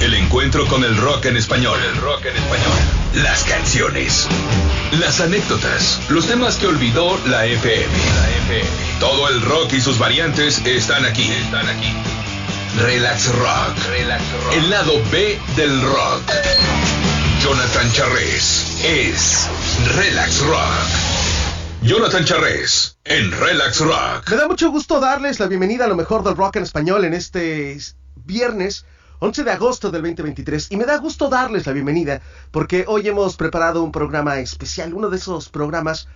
El encuentro con el rock en español. El rock en español. Las canciones. Las anécdotas. Los temas que olvidó la FM. La FM. Todo el rock y sus variantes están aquí. Están aquí. Relax Rock. Relax Rock. El lado B del rock. Jonathan Charres es Relax Rock. Jonathan Charres en Relax Rock. Me da mucho gusto darles la bienvenida a lo mejor del rock en español en este viernes 11 de agosto del 2023 y me da gusto darles la bienvenida porque hoy hemos preparado un programa especial, uno de esos programas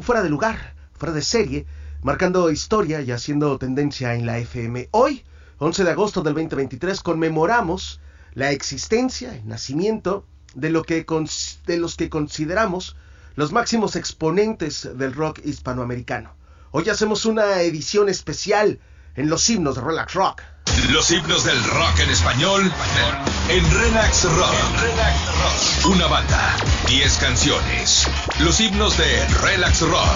fuera de lugar, fuera de serie, marcando historia y haciendo tendencia en la FM. Hoy, 11 de agosto del 2023, conmemoramos la existencia, el nacimiento de, lo que, de los que consideramos los máximos exponentes del rock hispanoamericano. Hoy hacemos una edición especial en los himnos de Relax Rock. Los himnos del rock en español en Relax Rock. Una banda, 10 canciones. Los himnos de Relax Rock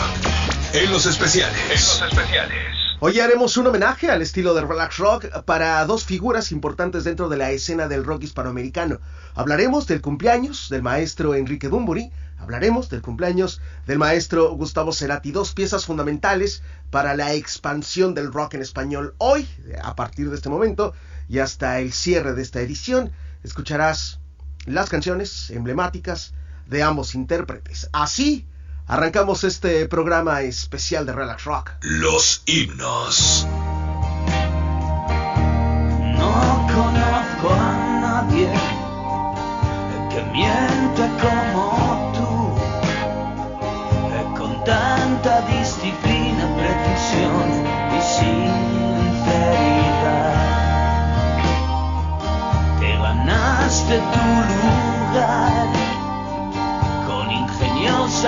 en los especiales. En los especiales. Hoy haremos un homenaje al estilo de Relax Rock para dos figuras importantes dentro de la escena del rock hispanoamericano. Hablaremos del cumpleaños del maestro Enrique Bumburi Hablaremos del cumpleaños del maestro Gustavo Cerati, dos piezas fundamentales para la expansión del rock en español. Hoy, a partir de este momento y hasta el cierre de esta edición, escucharás las canciones emblemáticas de ambos intérpretes. Así arrancamos este programa especial de Relax Rock. Los himnos. No conozco a nadie que miente como tanta disciplina, precisión y sinceridad. Te ganaste tu lugar con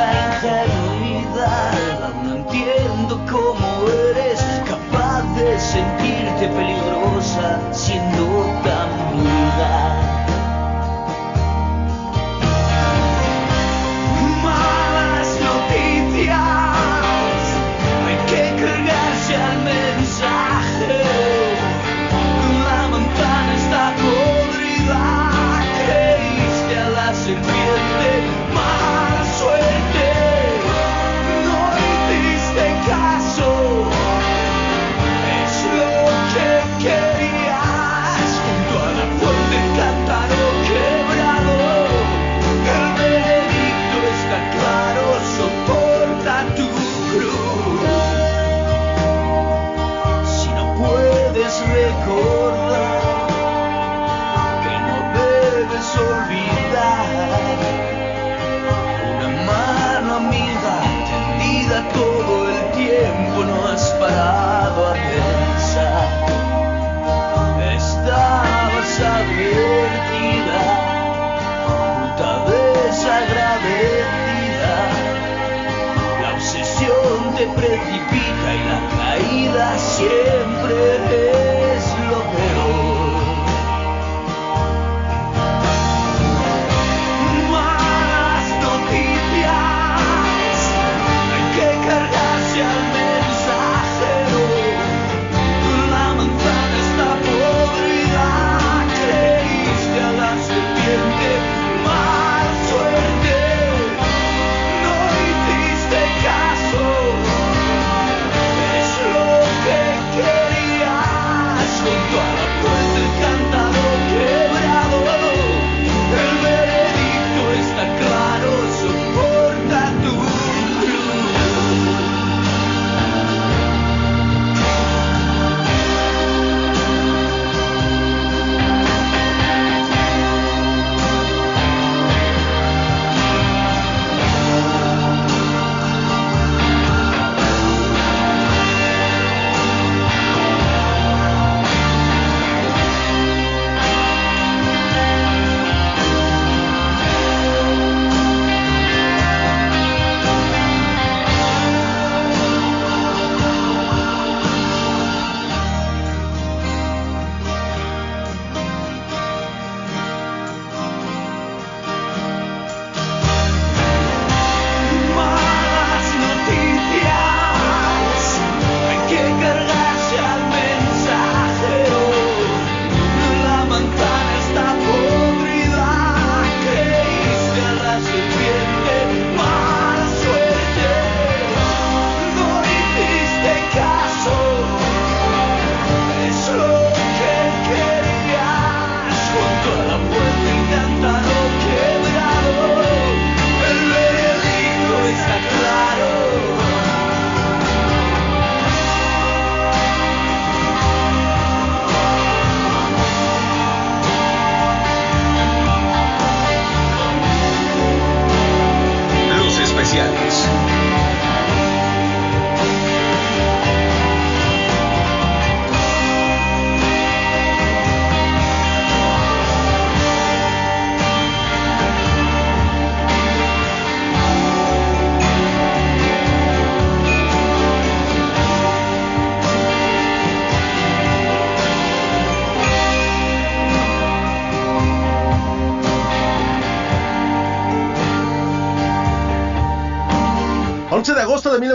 ingenuidad. Aún no entiendo cómo eres capaz de sentirte peligrosa siendo precipita y la caída siempre es lo peor.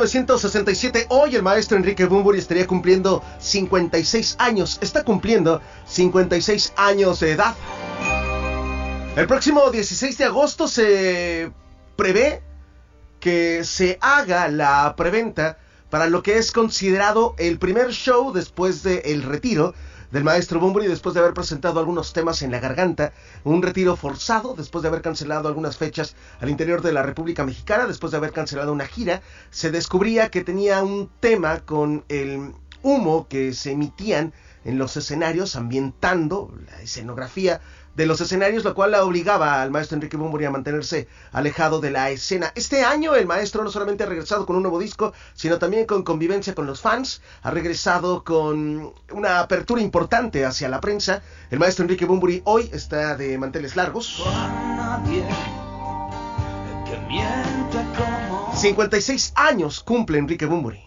1967, hoy el maestro Enrique Bunbury estaría cumpliendo 56 años. Está cumpliendo 56 años de edad. El próximo 16 de agosto se prevé que se haga la preventa para lo que es considerado el primer show después del retiro del maestro Bunbury después de haber presentado algunos temas en la garganta, un retiro forzado después de haber cancelado algunas fechas al interior de la República Mexicana, después de haber cancelado una gira, se descubría que tenía un tema con el humo que se emitían en los escenarios ambientando la escenografía de los escenarios, lo cual la obligaba al maestro Enrique Bumburi a mantenerse alejado de la escena. Este año el maestro no solamente ha regresado con un nuevo disco, sino también con convivencia con los fans, ha regresado con una apertura importante hacia la prensa. El maestro Enrique Bumburi hoy está de manteles largos. 56 años cumple Enrique Bumburi.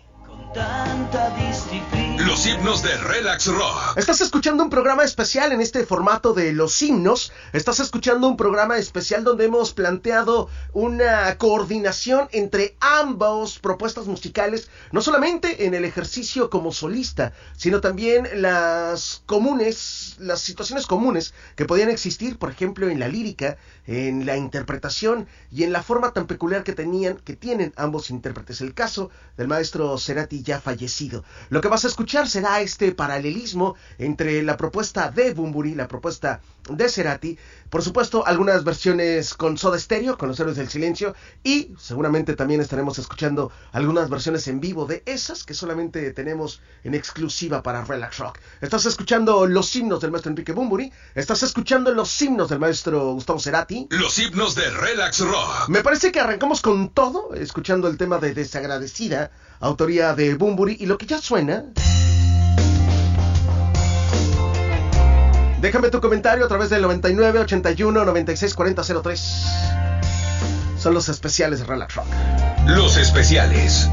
Los himnos de Relax Rock. Estás escuchando un programa especial en este formato de los himnos. Estás escuchando un programa especial donde hemos planteado una coordinación entre ambos propuestas musicales, no solamente en el ejercicio como solista, sino también las comunes, las situaciones comunes que podían existir, por ejemplo, en la lírica, en la interpretación y en la forma tan peculiar que tenían, que tienen ambos intérpretes. El caso del maestro Cerati ya fallecido. Lo que vas a escuchar será este paralelismo entre la propuesta de Bumburi, la propuesta de Cerati, por supuesto algunas versiones con Soda Stereo, con los héroes del silencio, y seguramente también estaremos escuchando algunas versiones en vivo de esas que solamente tenemos en exclusiva para Relax Rock. Estás escuchando los himnos del maestro Enrique Bumburi, estás escuchando los himnos del maestro Gustavo Cerati. Los himnos de Relax Rock. Me parece que arrancamos con todo, escuchando el tema de Desagradecida, autoría de Bumburi, y lo que ya suena... Déjame tu comentario a través del 99 81 96 40 03. Son los especiales de Relax Rock. Los especiales.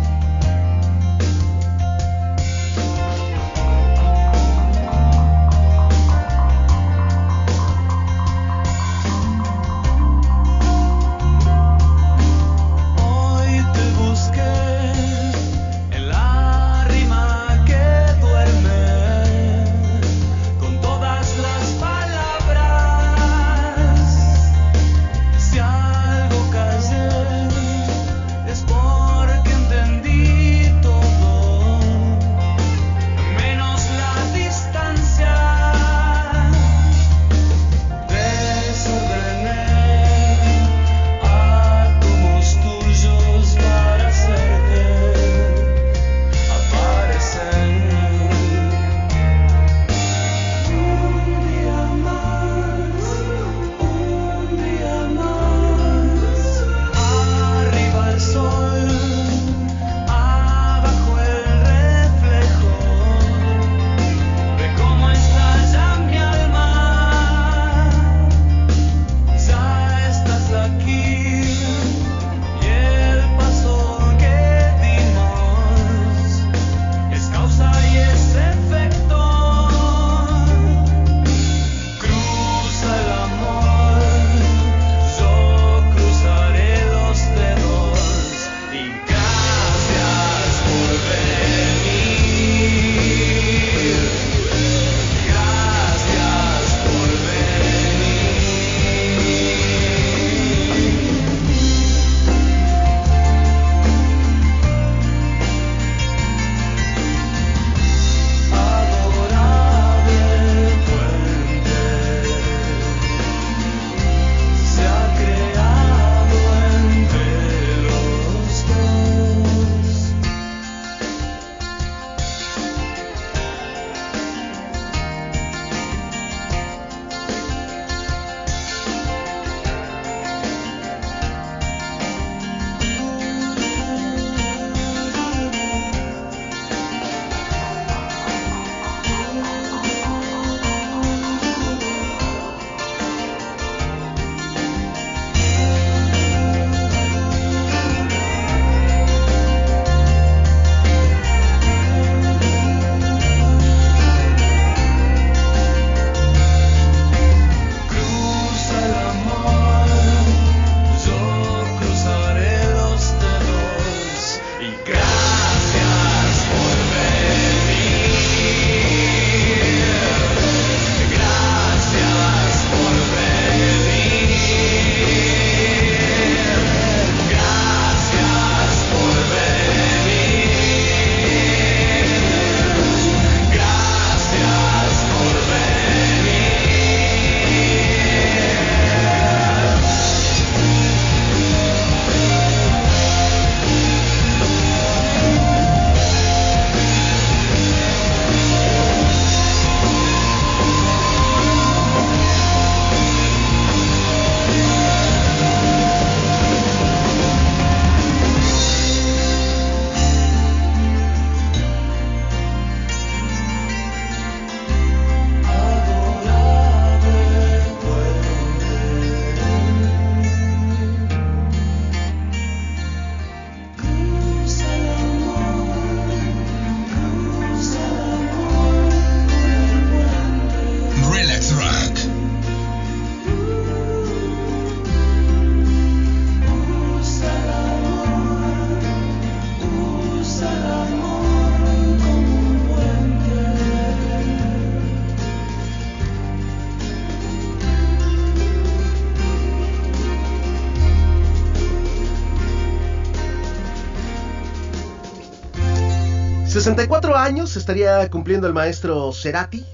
64 años estaría cumpliendo el maestro Cerati.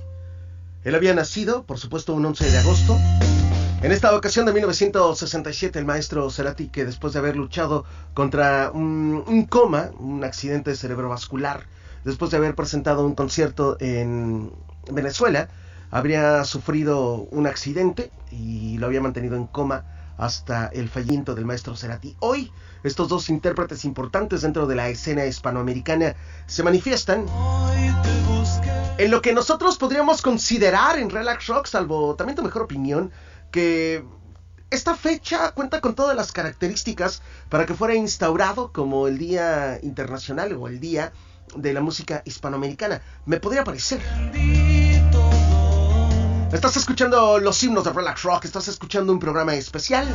Él había nacido, por supuesto, un 11 de agosto. En esta ocasión de 1967, el maestro Cerati, que después de haber luchado contra un, coma, un accidente cerebrovascular, después de haber presentado un concierto en Venezuela, habría sufrido un accidente y lo había mantenido en coma hasta el fallecimiento del maestro Cerati. Hoy, estos dos intérpretes importantes dentro de la escena hispanoamericana se manifiestan en lo que nosotros podríamos considerar en Relax Rock, salvo también tu mejor opinión, que esta fecha cuenta con todas las características para que fuera instaurado como el Día Internacional o el Día de la Música Hispanoamericana. Me podría parecer. Estás escuchando los himnos de Relax Rock, estás escuchando un programa especial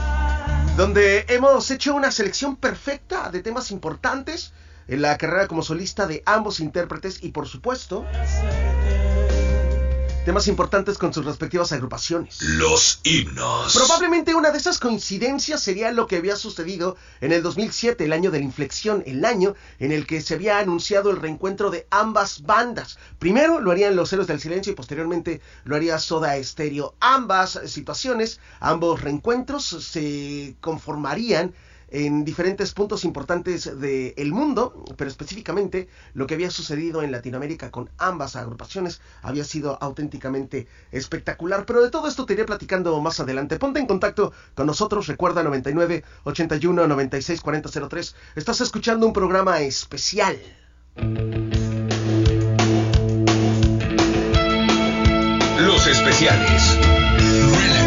donde hemos hecho una selección perfecta de temas importantes en la carrera como solista de ambos intérpretes y por supuesto temas importantes con sus respectivas agrupaciones. Los himnos. Probablemente una de esas coincidencias sería lo que había sucedido en el 2007, el año de la inflexión, el año en el que se había anunciado el reencuentro de ambas bandas. Primero lo harían los Héroes del Silencio y posteriormente lo haría Soda Stereo. Ambas situaciones, ambos reencuentros se conformarían en diferentes puntos importantes del mundo, pero específicamente lo que había sucedido en Latinoamérica con ambas agrupaciones había sido auténticamente espectacular. Pero de todo esto te iré platicando más adelante. Ponte en contacto con nosotros, recuerda 99 81 96 40 03. Estás escuchando un programa especial. Los especiales.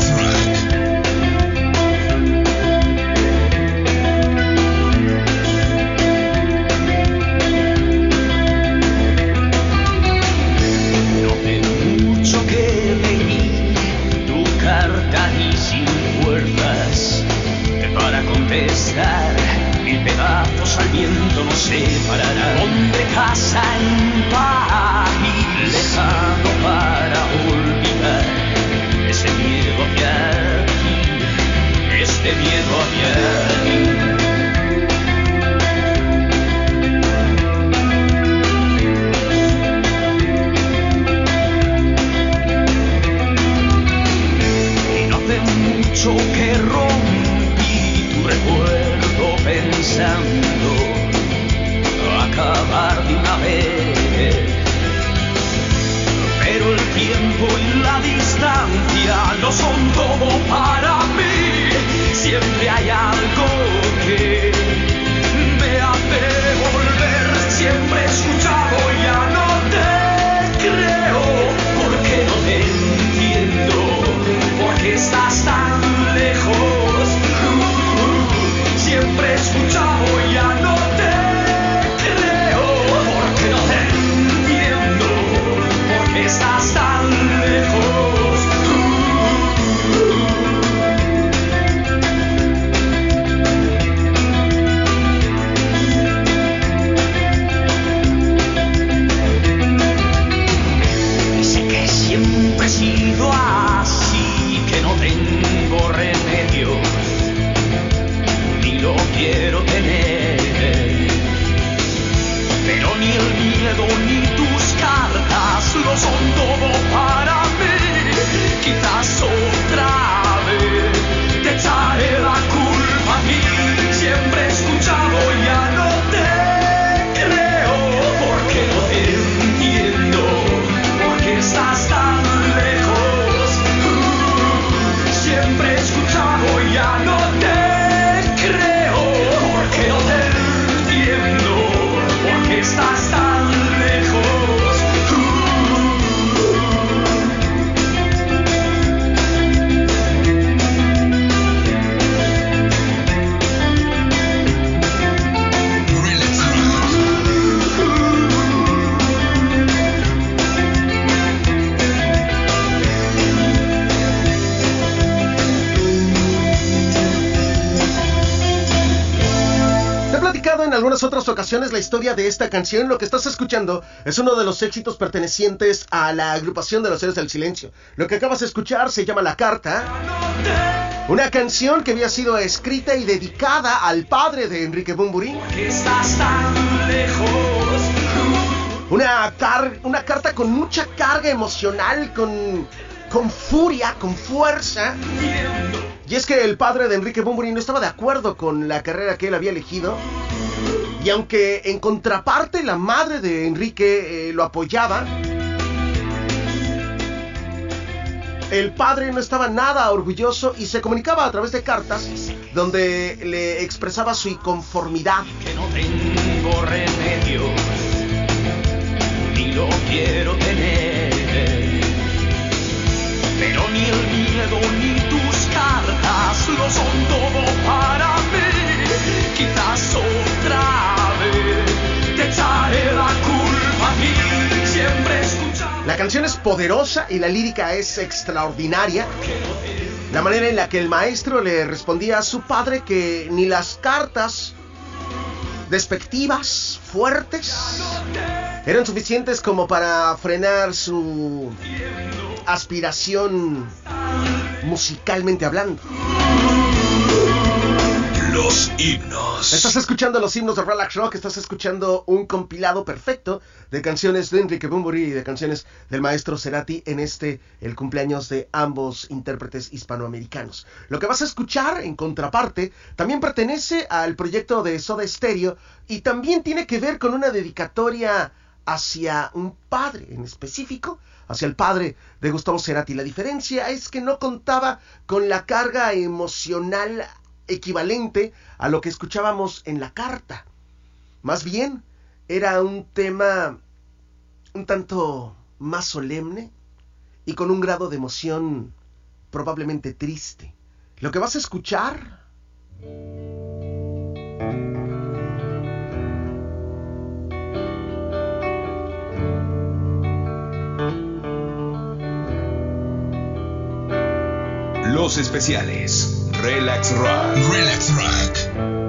separarán de casa en paz lejano para olvidar ese miedo que había, este miedo había de mí. mucho que rompí tu recuerdo pensando acabar de una vez. Pero el tiempo y la distancia no son todo para mí. Siempre hay algo que me hace volver. Siempre he escuchado, ya no te creo. Porque no te entiendo. Porque estás tan lejos. Uh, uh, siempre escuchado. Otras ocasiones la historia de esta canción. Lo que estás escuchando es uno de los éxitos pertenecientes a la agrupación de los seres del silencio. Lo que acabas de escuchar se llama La Carta. Una canción que había sido escrita y dedicada al padre de Enrique Bumburi. Una, una carta con mucha carga emocional, con, con furia, con fuerza. Y es que el padre de Enrique Bumburi no estaba de acuerdo con la carrera que él había elegido. Y aunque en contraparte la madre de Enrique eh, lo apoyaba, el padre no estaba nada orgulloso y se comunicaba a través de cartas donde le expresaba su inconformidad. Que no tengo remedio, ni lo quiero tener. Pero ni el miedo ni tus cartas lo son todo para mí. Quizás otra La canción es poderosa y la lírica es extraordinaria. La manera en la que el maestro le respondía a su padre que ni las cartas despectivas, fuertes, eran suficientes como para frenar su aspiración musicalmente hablando. Los himnos. Estás escuchando los himnos de Relax Rock, estás escuchando un compilado perfecto de canciones de Enrique Bumburi y de canciones del maestro Cerati en este, el cumpleaños de ambos intérpretes hispanoamericanos. Lo que vas a escuchar, en contraparte, también pertenece al proyecto de Soda Stereo y también tiene que ver con una dedicatoria hacia un padre en específico, hacia el padre de Gustavo Cerati. La diferencia es que no contaba con la carga emocional equivalente a lo que escuchábamos en la carta. Más bien, era un tema un tanto más solemne y con un grado de emoción probablemente triste. Lo que vas a escuchar Los especiales. Relax Rock. Relax Rock.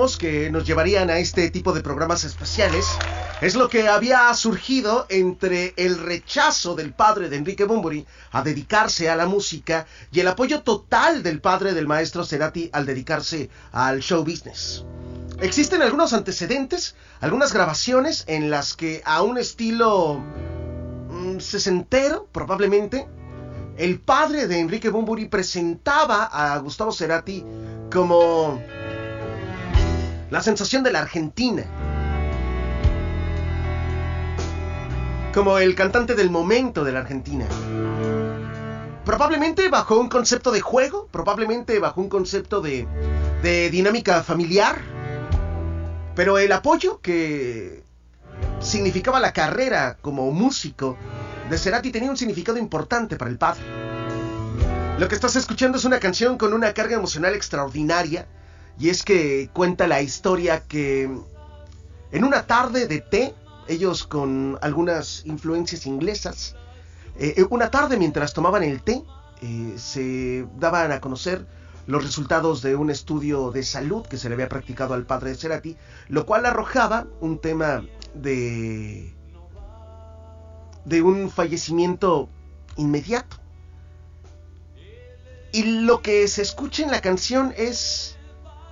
Que nos llevarían a este tipo de programas especiales es lo que había surgido entre el rechazo del padre de Enrique Bumburi a dedicarse a la música y el apoyo total del padre del maestro Cerati al dedicarse al show business. Existen algunos antecedentes, algunas grabaciones en las que a un estilo mm, sesentero, probablemente, el padre de Enrique Bumburi presentaba a Gustavo Cerati como la sensación de la Argentina. Como el cantante del momento de la Argentina. Probablemente bajo un concepto de juego, probablemente bajo un concepto de, de dinámica familiar. Pero el apoyo que significaba la carrera como músico de Cerati tenía un significado importante para el padre. Lo que estás escuchando es una canción con una carga emocional extraordinaria y es que cuenta la historia que en una tarde de té, ellos con algunas influencias inglesas, eh, una tarde mientras tomaban el té, eh, se daban a conocer los resultados de un estudio de salud que se le había practicado al padre de Cerati, lo cual arrojaba un tema de de un fallecimiento inmediato. Y lo que se escucha en la canción es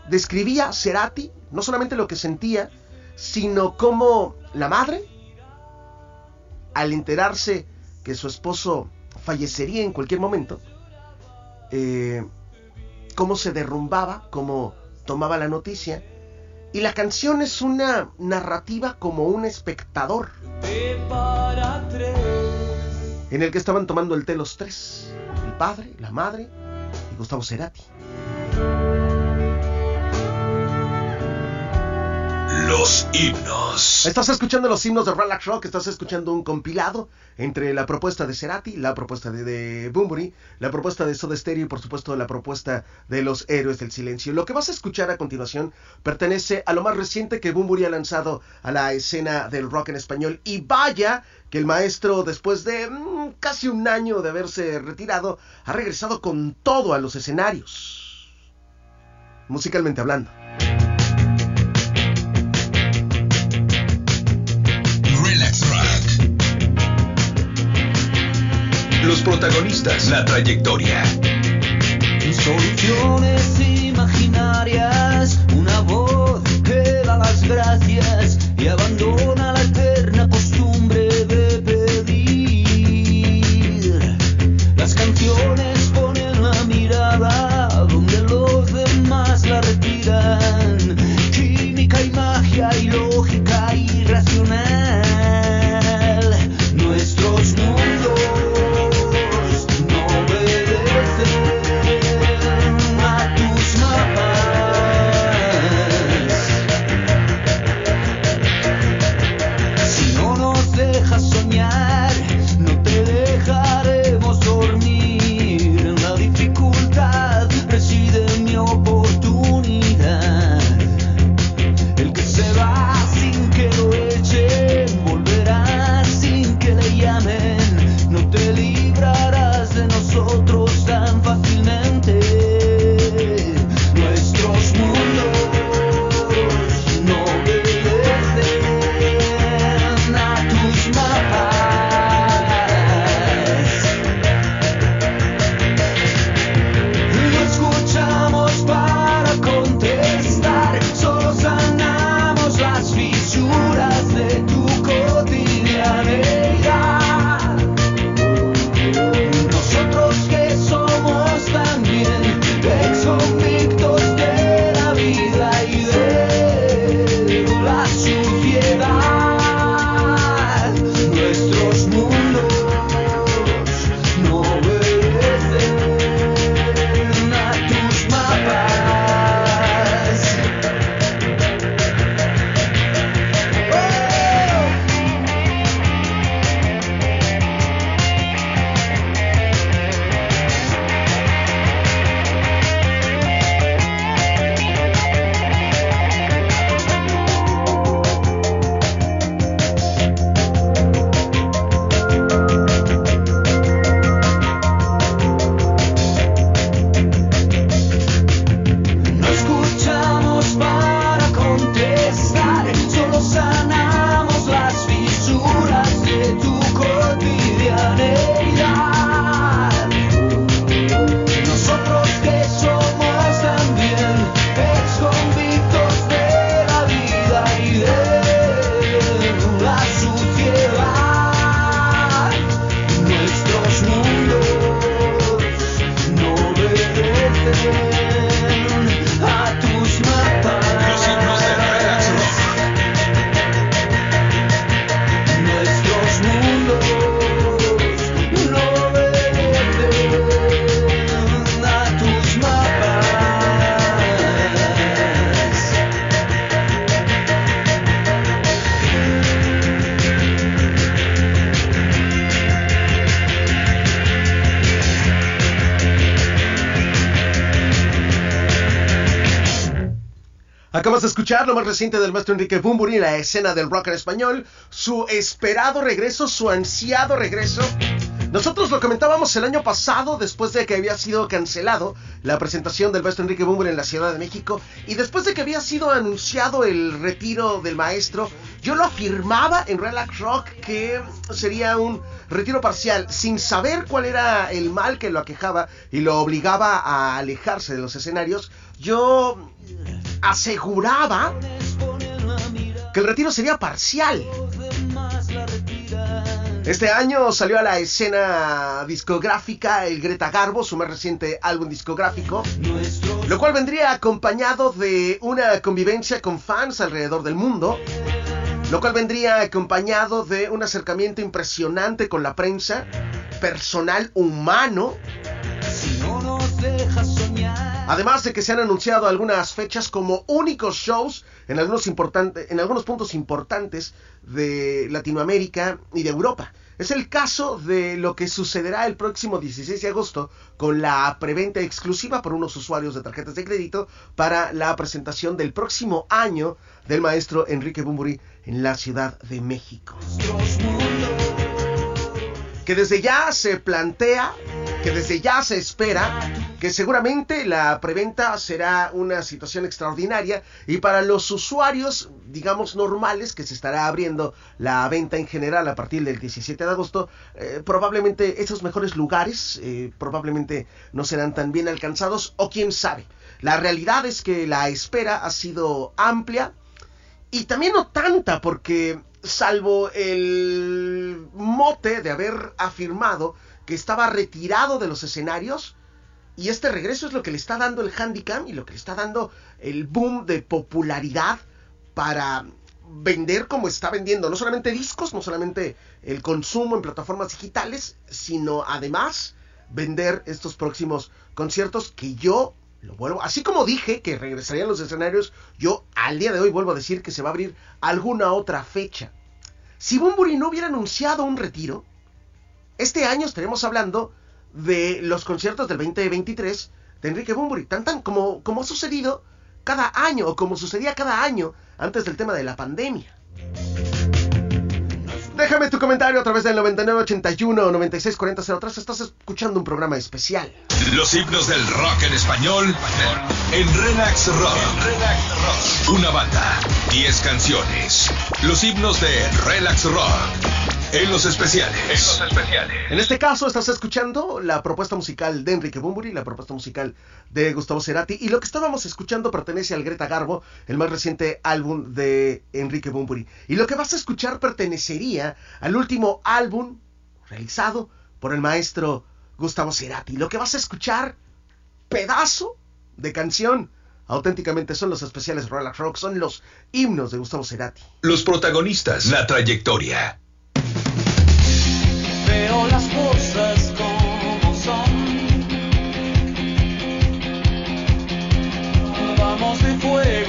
describía Cerati no solamente lo que sentía, sino cómo la madre, al enterarse que su esposo fallecería en cualquier momento, eh, cómo se derrumbaba, cómo tomaba la noticia, y la canción es una narrativa como un espectador, en el que estaban tomando el té los tres, el padre, la madre y Gustavo Cerati. Los himnos. Estás escuchando los himnos de Relax Rock, estás escuchando un compilado entre la propuesta de Cerati, la propuesta de, de la propuesta de Soda Stereo y por supuesto la propuesta de los Héroes del Silencio. Lo que vas a escuchar a continuación pertenece a lo más reciente que Bunbury ha lanzado a la escena del rock en español y vaya que el maestro después de mm, casi un año de haberse retirado ha regresado con todo a los escenarios. Musicalmente hablando. Protagonistas, la trayectoria. Soluciones imaginarias, una voz que da las gracias y abandona Acabas de escuchar lo más reciente del maestro Enrique Bumburi, la escena del rock en español, su esperado regreso, su ansiado regreso. Nosotros lo comentábamos el año pasado, después de que había sido cancelado la presentación del maestro Enrique Bumburi en la Ciudad de México, y después de que había sido anunciado el retiro del maestro, yo lo afirmaba en Relax Rock que sería un retiro parcial, sin saber cuál era el mal que lo aquejaba y lo obligaba a alejarse de los escenarios. Yo aseguraba que el retiro sería parcial. Este año salió a la escena discográfica el Greta Garbo, su más reciente álbum discográfico, lo cual vendría acompañado de una convivencia con fans alrededor del mundo, lo cual vendría acompañado de un acercamiento impresionante con la prensa, personal humano, Además de que se han anunciado algunas fechas como únicos shows en algunos, en algunos puntos importantes de Latinoamérica y de Europa. Es el caso de lo que sucederá el próximo 16 de agosto con la preventa exclusiva por unos usuarios de tarjetas de crédito para la presentación del próximo año del maestro Enrique Bumburi en la Ciudad de México. Que desde ya se plantea, que desde ya se espera que seguramente la preventa será una situación extraordinaria y para los usuarios, digamos, normales, que se estará abriendo la venta en general a partir del 17 de agosto, eh, probablemente esos mejores lugares eh, probablemente no serán tan bien alcanzados o quién sabe. La realidad es que la espera ha sido amplia y también no tanta porque salvo el mote de haber afirmado que estaba retirado de los escenarios, y este regreso es lo que le está dando el handicap y lo que le está dando el boom de popularidad para vender como está vendiendo, no solamente discos, no solamente el consumo en plataformas digitales, sino además vender estos próximos conciertos que yo lo vuelvo, así como dije que regresaría a los escenarios, yo al día de hoy vuelvo a decir que se va a abrir alguna otra fecha. Si Bumburi no hubiera anunciado un retiro, este año estaremos hablando de los conciertos del 2023 de Enrique Bumburi, tan tan como, como ha sucedido cada año o como sucedía cada año antes del tema de la pandemia. Déjame tu comentario a través del 9981 964003. Estás escuchando un programa especial. Los himnos del rock en español en Relax Rock. Una banda, 10 canciones. Los himnos de Relax Rock. En los especiales. En los especiales. En este caso estás escuchando la propuesta musical de Enrique Bumburi, la propuesta musical de Gustavo Cerati. Y lo que estábamos escuchando pertenece al Greta Garbo, el más reciente álbum de Enrique Bumburi. Y lo que vas a escuchar pertenecería al último álbum realizado por el maestro Gustavo Cerati. Lo que vas a escuchar, pedazo de canción. Auténticamente son los especiales Rock Rock, son los himnos de Gustavo Cerati. Los protagonistas, la trayectoria fuego,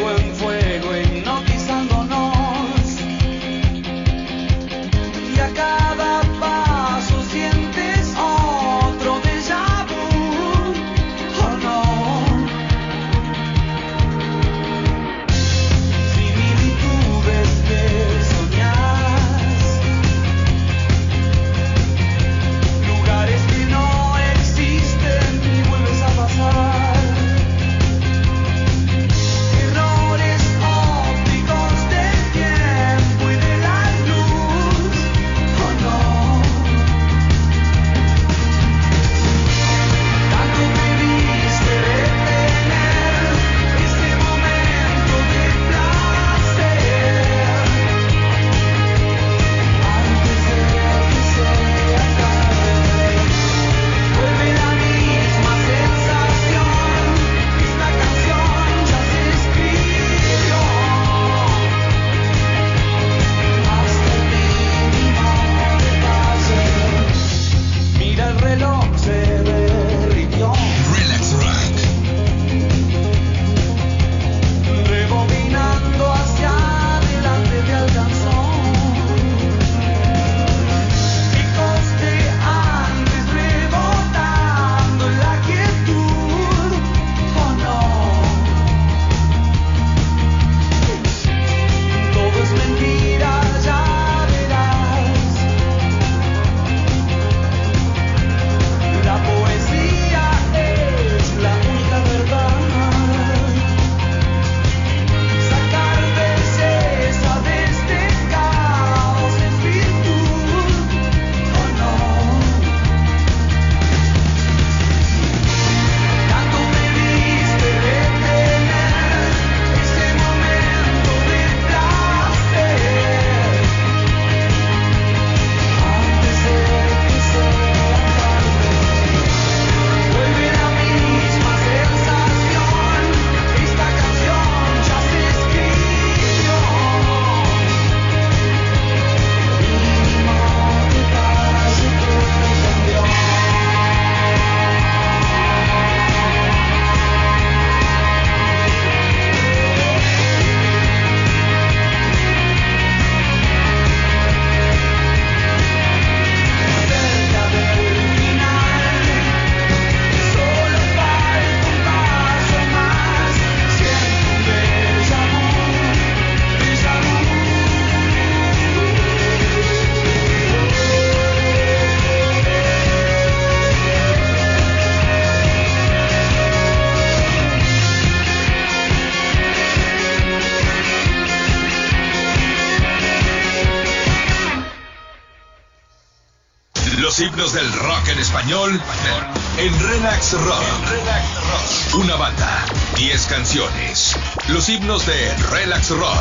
Los himnos de Relax Rock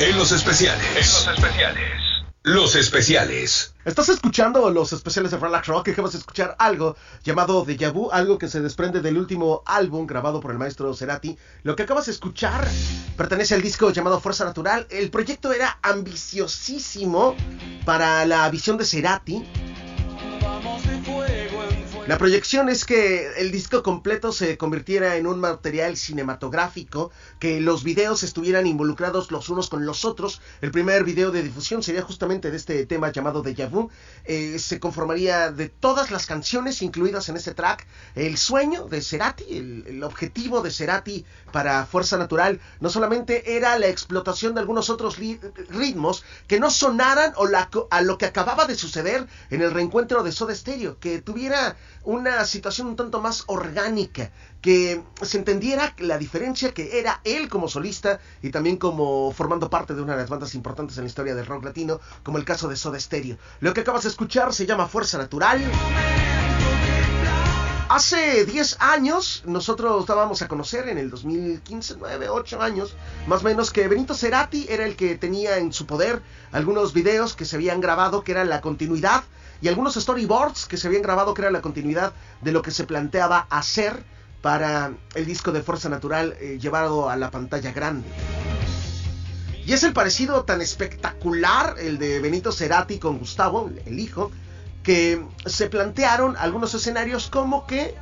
en los especiales. En los especiales. Los especiales. Estás escuchando los especiales de Relax Rock acabas de escuchar algo llamado Deja Vu, algo que se desprende del último álbum grabado por el maestro Cerati. Lo que acabas de escuchar pertenece al disco llamado Fuerza Natural. El proyecto era ambiciosísimo para la visión de Cerati. La proyección es que el disco completo se convirtiera en un material cinematográfico, que los videos estuvieran involucrados los unos con los otros. El primer video de difusión sería justamente de este tema llamado Deja Vu. Eh, se conformaría de todas las canciones incluidas en este track. El sueño de Cerati, el, el objetivo de Cerati para Fuerza Natural, no solamente era la explotación de algunos otros ritmos que no sonaran o la, a lo que acababa de suceder en el reencuentro de Soda Stereo, que tuviera una situación un tanto más orgánica, que se entendiera la diferencia que era él como solista y también como formando parte de una de las bandas importantes en la historia del rock latino, como el caso de Soda Stereo. Lo que acabas de escuchar se llama Fuerza Natural. Hace 10 años nosotros dábamos a conocer en el 2015, 9, 8 años, más o menos que Benito Cerati era el que tenía en su poder algunos videos que se habían grabado que eran la continuidad y algunos storyboards que se habían grabado que la continuidad de lo que se planteaba hacer para el disco de Fuerza Natural eh, llevado a la pantalla grande. Y es el parecido tan espectacular el de Benito Cerati con Gustavo, el hijo, que se plantearon algunos escenarios como que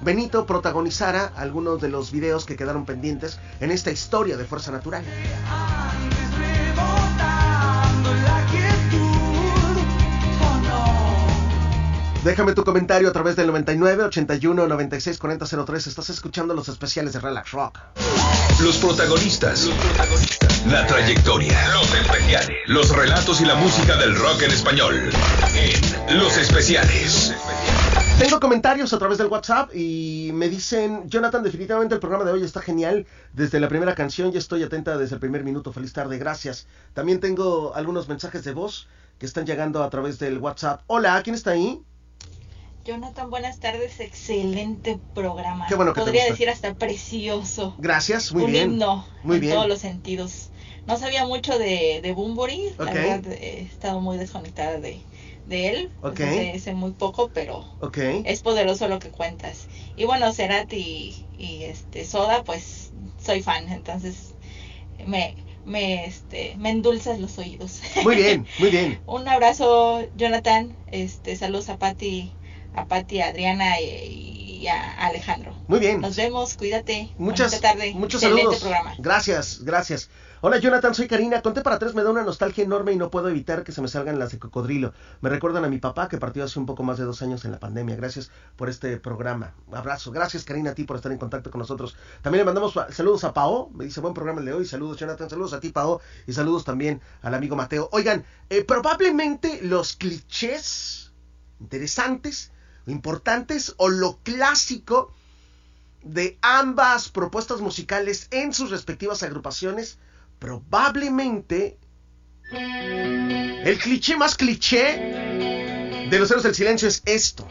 Benito protagonizara algunos de los videos que quedaron pendientes en esta historia de Fuerza Natural. Déjame tu comentario a través del 99 81 96 40 03. Estás escuchando los especiales de Relax Rock. Los protagonistas. Los protagonistas. La trayectoria. Los especiales. Los relatos y la música del rock en español. En Los especiales. Tengo comentarios a través del WhatsApp y me dicen, Jonathan, definitivamente el programa de hoy está genial. Desde la primera canción ya estoy atenta desde el primer minuto. Feliz tarde, gracias. También tengo algunos mensajes de voz que están llegando a través del WhatsApp. Hola, ¿quién está ahí? Jonathan, buenas tardes, excelente programa. Qué bueno que Podría te gusta. decir hasta precioso. Gracias, muy Un bien. himno Muy en bien. todos los sentidos. No sabía mucho de, de Bunbury, Ok. la verdad he estado muy desconectada de, de él. Ok. Sé, sé muy poco, pero Ok. es poderoso lo que cuentas. Y bueno, Cerati y, y, este Soda, pues soy fan, entonces me, me, este, me endulzas los oídos. Muy bien, muy bien. Un abrazo, Jonathan. Este, saludos a Patti, a Patti, a Adriana y, y a Alejandro. Muy bien. Nos vemos, cuídate. Muchas, tarde. muchos Excelente saludos. programa. Gracias, gracias. Hola Jonathan, soy Karina. Conté para tres, me da una nostalgia enorme y no puedo evitar que se me salgan las de cocodrilo. Me recuerdan a mi papá que partió hace un poco más de dos años en la pandemia. Gracias por este programa. Abrazo. Gracias Karina a ti por estar en contacto con nosotros. También le mandamos saludos a Pao. Me dice buen programa el de hoy. Saludos Jonathan. Saludos a ti Pao. Y saludos también al amigo Mateo. Oigan, eh, probablemente los clichés interesantes, importantes o lo clásico de ambas propuestas musicales en sus respectivas agrupaciones, probablemente el cliché más cliché de los héroes del silencio es esto.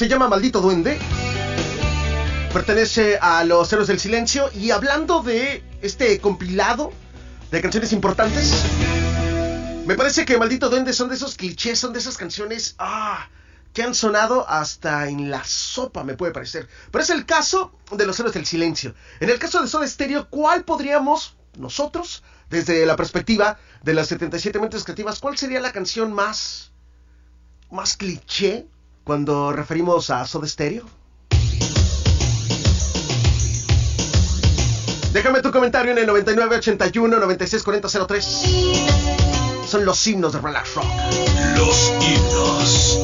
Se llama Maldito Duende. Pertenece a los Héroes del Silencio. Y hablando de este compilado de canciones importantes, me parece que Maldito Duende son de esos clichés, son de esas canciones ah, que han sonado hasta en la sopa, me puede parecer. Pero es el caso de los Héroes del Silencio. En el caso de Soda Stereo, ¿cuál podríamos nosotros, desde la perspectiva de las 77 mentes creativas, cuál sería la canción más, más cliché cuando referimos a Soda Stereo? Déjame tu comentario en el 9981 964003. Son los himnos de Relax Rock. Los himnos.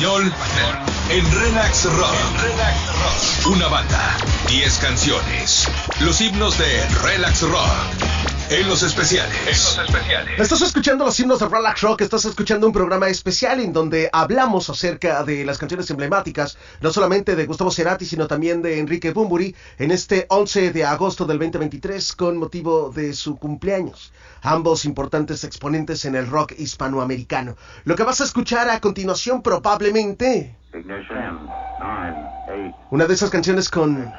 Español en Relax Rock. Una banda, 10 canciones. Los himnos de Relax Rock en los especiales. En los especiales. Estás escuchando los himnos de Relax Rock, estás escuchando un programa especial en donde hablamos acerca de las canciones emblemáticas, no solamente de Gustavo Cerati, sino también de Enrique Bumburi, en este 11 de agosto del 2023 con motivo de su cumpleaños. Ambos importantes exponentes en el rock hispanoamericano. Lo que vas a escuchar a continuación probablemente una de esas canciones con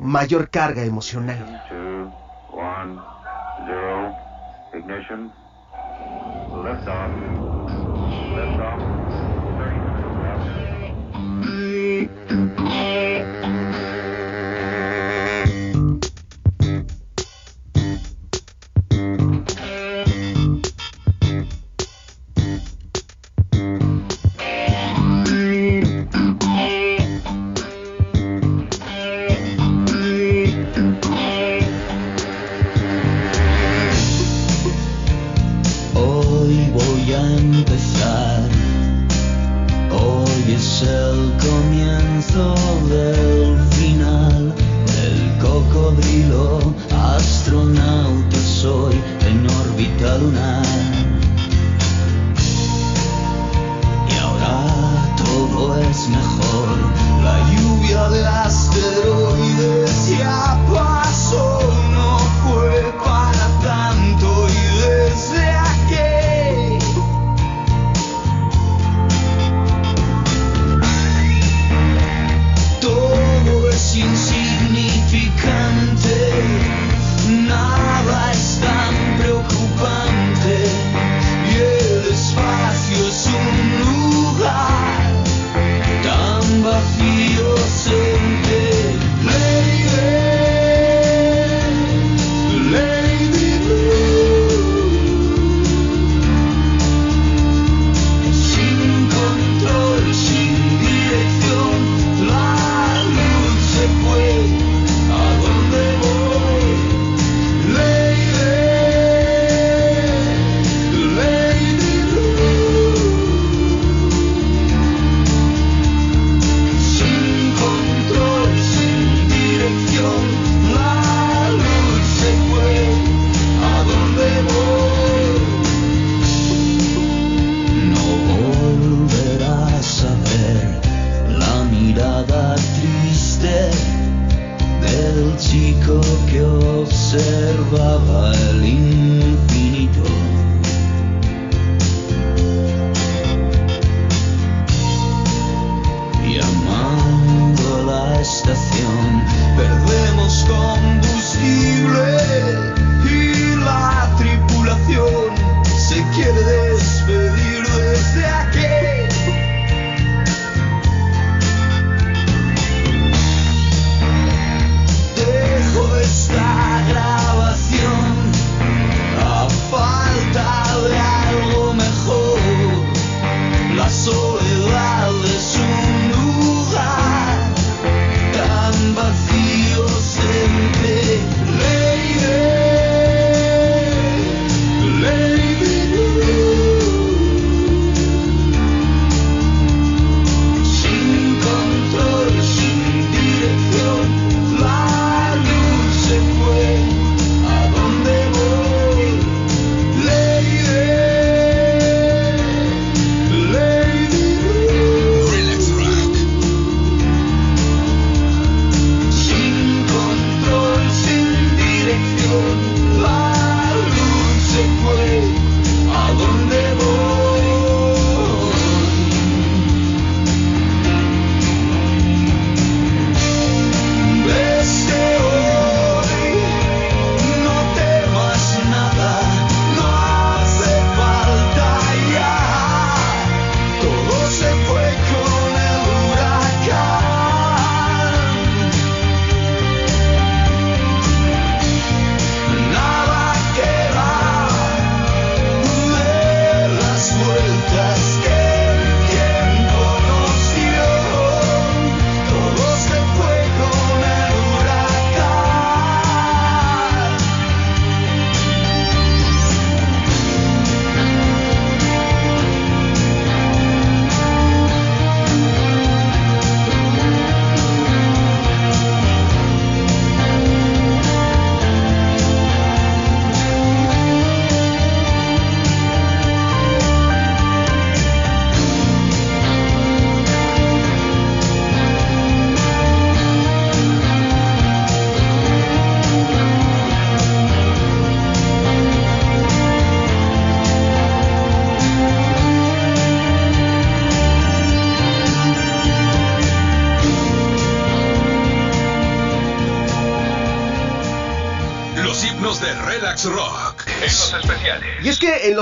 mayor carga emocional. One, zero, ignition, lift off. 30 minutes left.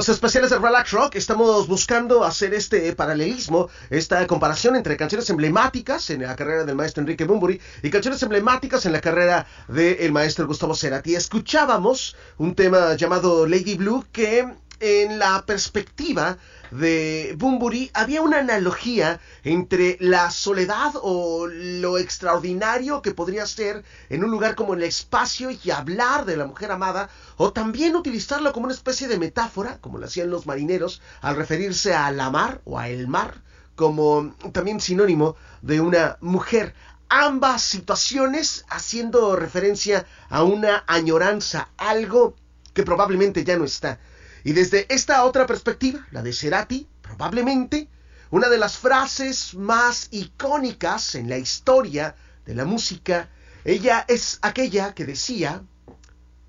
Los especiales de Relax Rock estamos buscando hacer este paralelismo, esta comparación entre canciones emblemáticas en la carrera del maestro Enrique Bumburi y canciones emblemáticas en la carrera del maestro Gustavo Cerati. Escuchábamos un tema llamado Lady Blue que en la perspectiva de Bumburi había una analogía entre la soledad o lo extraordinario que podría ser en un lugar como el espacio y hablar de la mujer amada o también utilizarlo como una especie de metáfora como lo hacían los marineros al referirse a la mar o a el mar como también sinónimo de una mujer. Ambas situaciones haciendo referencia a una añoranza algo que probablemente ya no está y desde esta otra perspectiva, la de Cerati, probablemente una de las frases más icónicas en la historia de la música, ella es aquella que decía,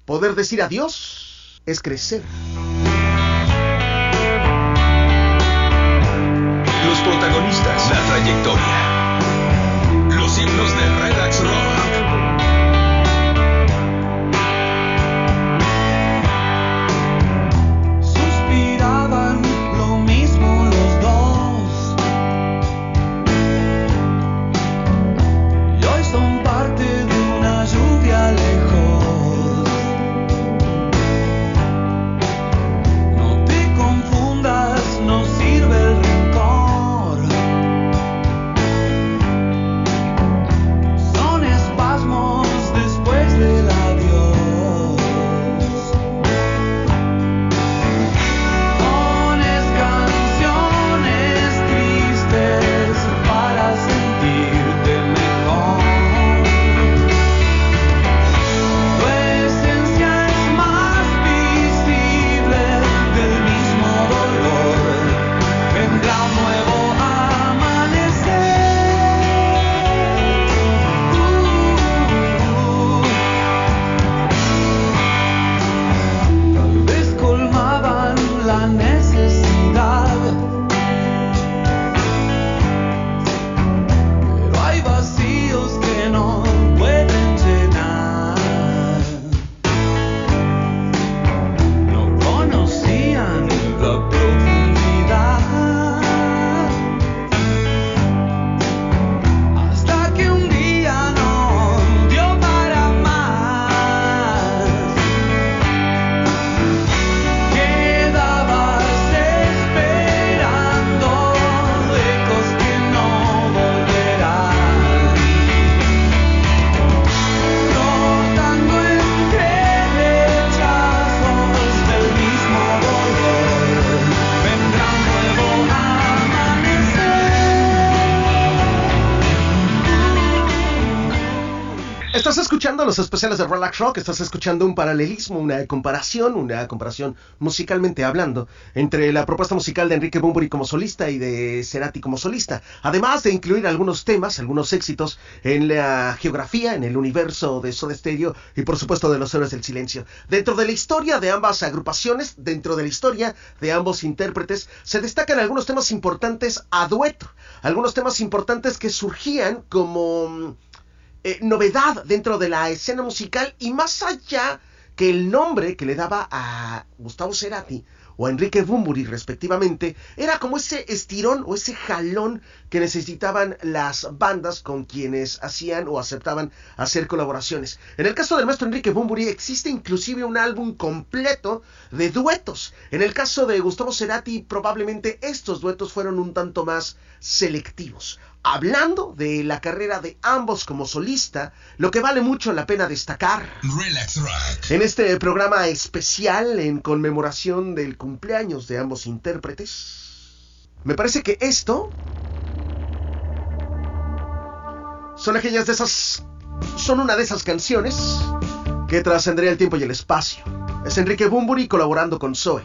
poder decir adiós es crecer. Los protagonistas, la trayectoria. Escuchando los especiales de Relax Rock, estás escuchando un paralelismo, una comparación, una comparación musicalmente hablando entre la propuesta musical de Enrique Bunbury como solista y de Cerati como solista, además de incluir algunos temas, algunos éxitos en la geografía, en el universo de Soda Stereo y por supuesto de los héroes del silencio. Dentro de la historia de ambas agrupaciones, dentro de la historia de ambos intérpretes, se destacan algunos temas importantes a dueto, algunos temas importantes que surgían como eh, novedad dentro de la escena musical y más allá que el nombre que le daba a Gustavo Cerati o a Enrique Bumburi respectivamente, era como ese estirón o ese jalón que necesitaban las bandas con quienes hacían o aceptaban hacer colaboraciones. En el caso del maestro Enrique Bumburi existe inclusive un álbum completo de duetos. En el caso de Gustavo Cerati probablemente estos duetos fueron un tanto más selectivos. Hablando de la carrera de ambos como solista, lo que vale mucho la pena destacar Relax Rock. en este programa especial en conmemoración del cumpleaños de ambos intérpretes, me parece que esto son aquellas de esas, son una de esas canciones que trascendería el tiempo y el espacio. Es Enrique Bumburi colaborando con Zoe.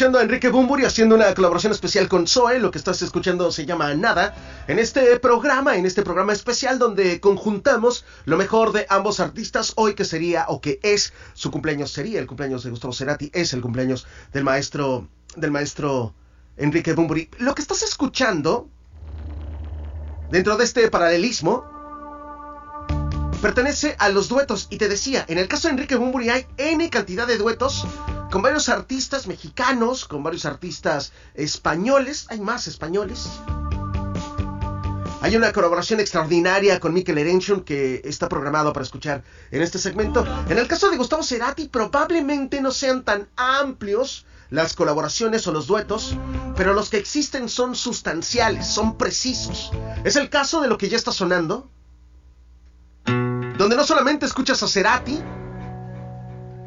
Escuchando a Enrique Bumburi haciendo una colaboración especial con Zoe. Lo que estás escuchando se llama Nada. En este programa, en este programa especial donde conjuntamos lo mejor de ambos artistas. Hoy que sería o que es su cumpleaños, sería el cumpleaños de Gustavo Cerati, es el cumpleaños del maestro, del maestro Enrique Bumburi. Lo que estás escuchando dentro de este paralelismo pertenece a los duetos. Y te decía, en el caso de Enrique Bumburi hay N cantidad de duetos con varios artistas mexicanos, con varios artistas españoles. Hay más españoles. Hay una colaboración extraordinaria con Mikel Erenchun que está programado para escuchar en este segmento. En el caso de Gustavo Cerati, probablemente no sean tan amplios las colaboraciones o los duetos, pero los que existen son sustanciales, son precisos. Es el caso de lo que ya está sonando, donde no solamente escuchas a Cerati,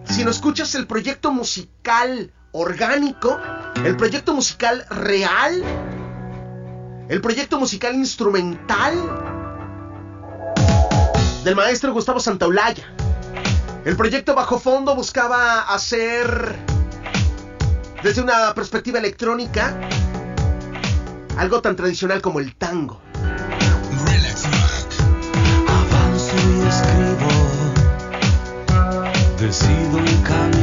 sino escuchas el proyecto musical orgánico, el proyecto musical real, el proyecto musical instrumental del maestro Gustavo Santaolalla. El proyecto Bajo Fondo buscaba hacer desde una perspectiva electrónica algo tan tradicional como el tango. Decido un camino,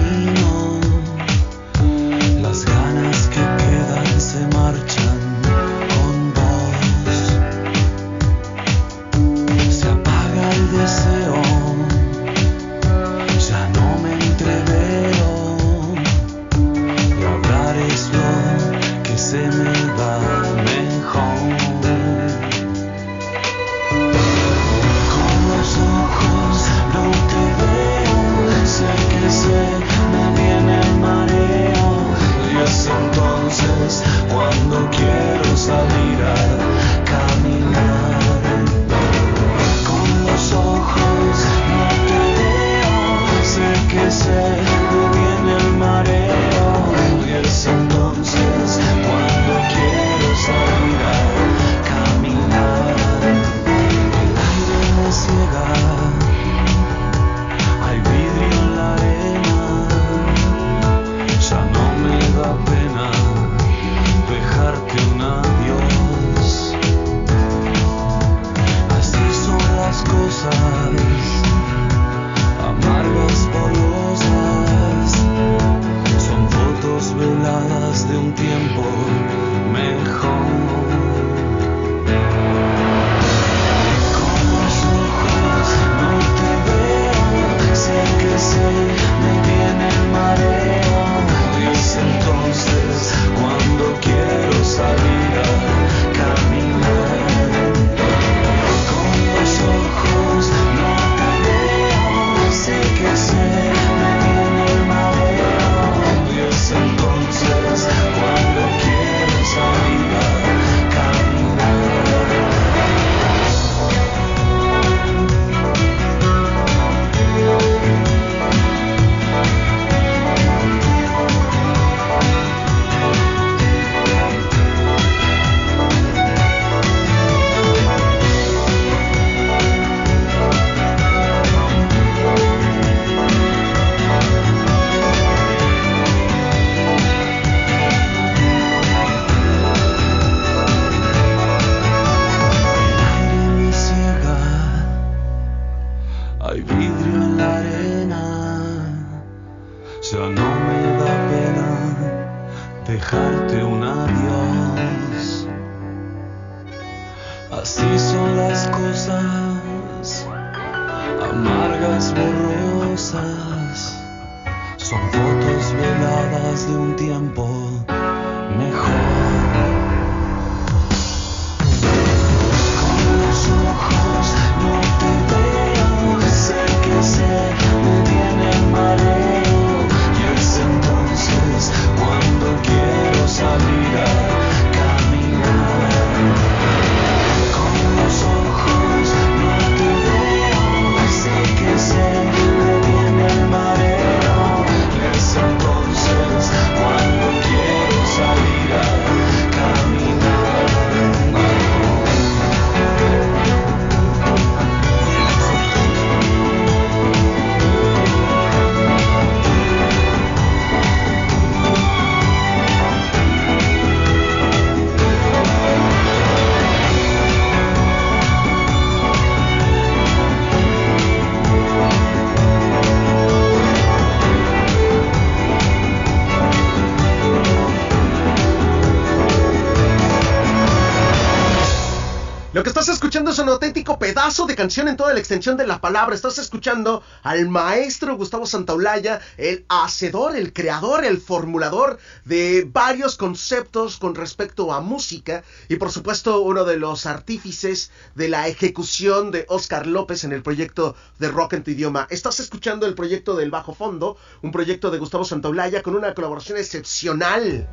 pedazo de canción en toda la extensión de la palabra. Estás escuchando al maestro Gustavo Santaolalla, el hacedor, el creador, el formulador de varios conceptos con respecto a música y por supuesto uno de los artífices de la ejecución de Oscar López en el proyecto de Rock en tu idioma. Estás escuchando el proyecto del Bajo Fondo, un proyecto de Gustavo Santaolalla con una colaboración excepcional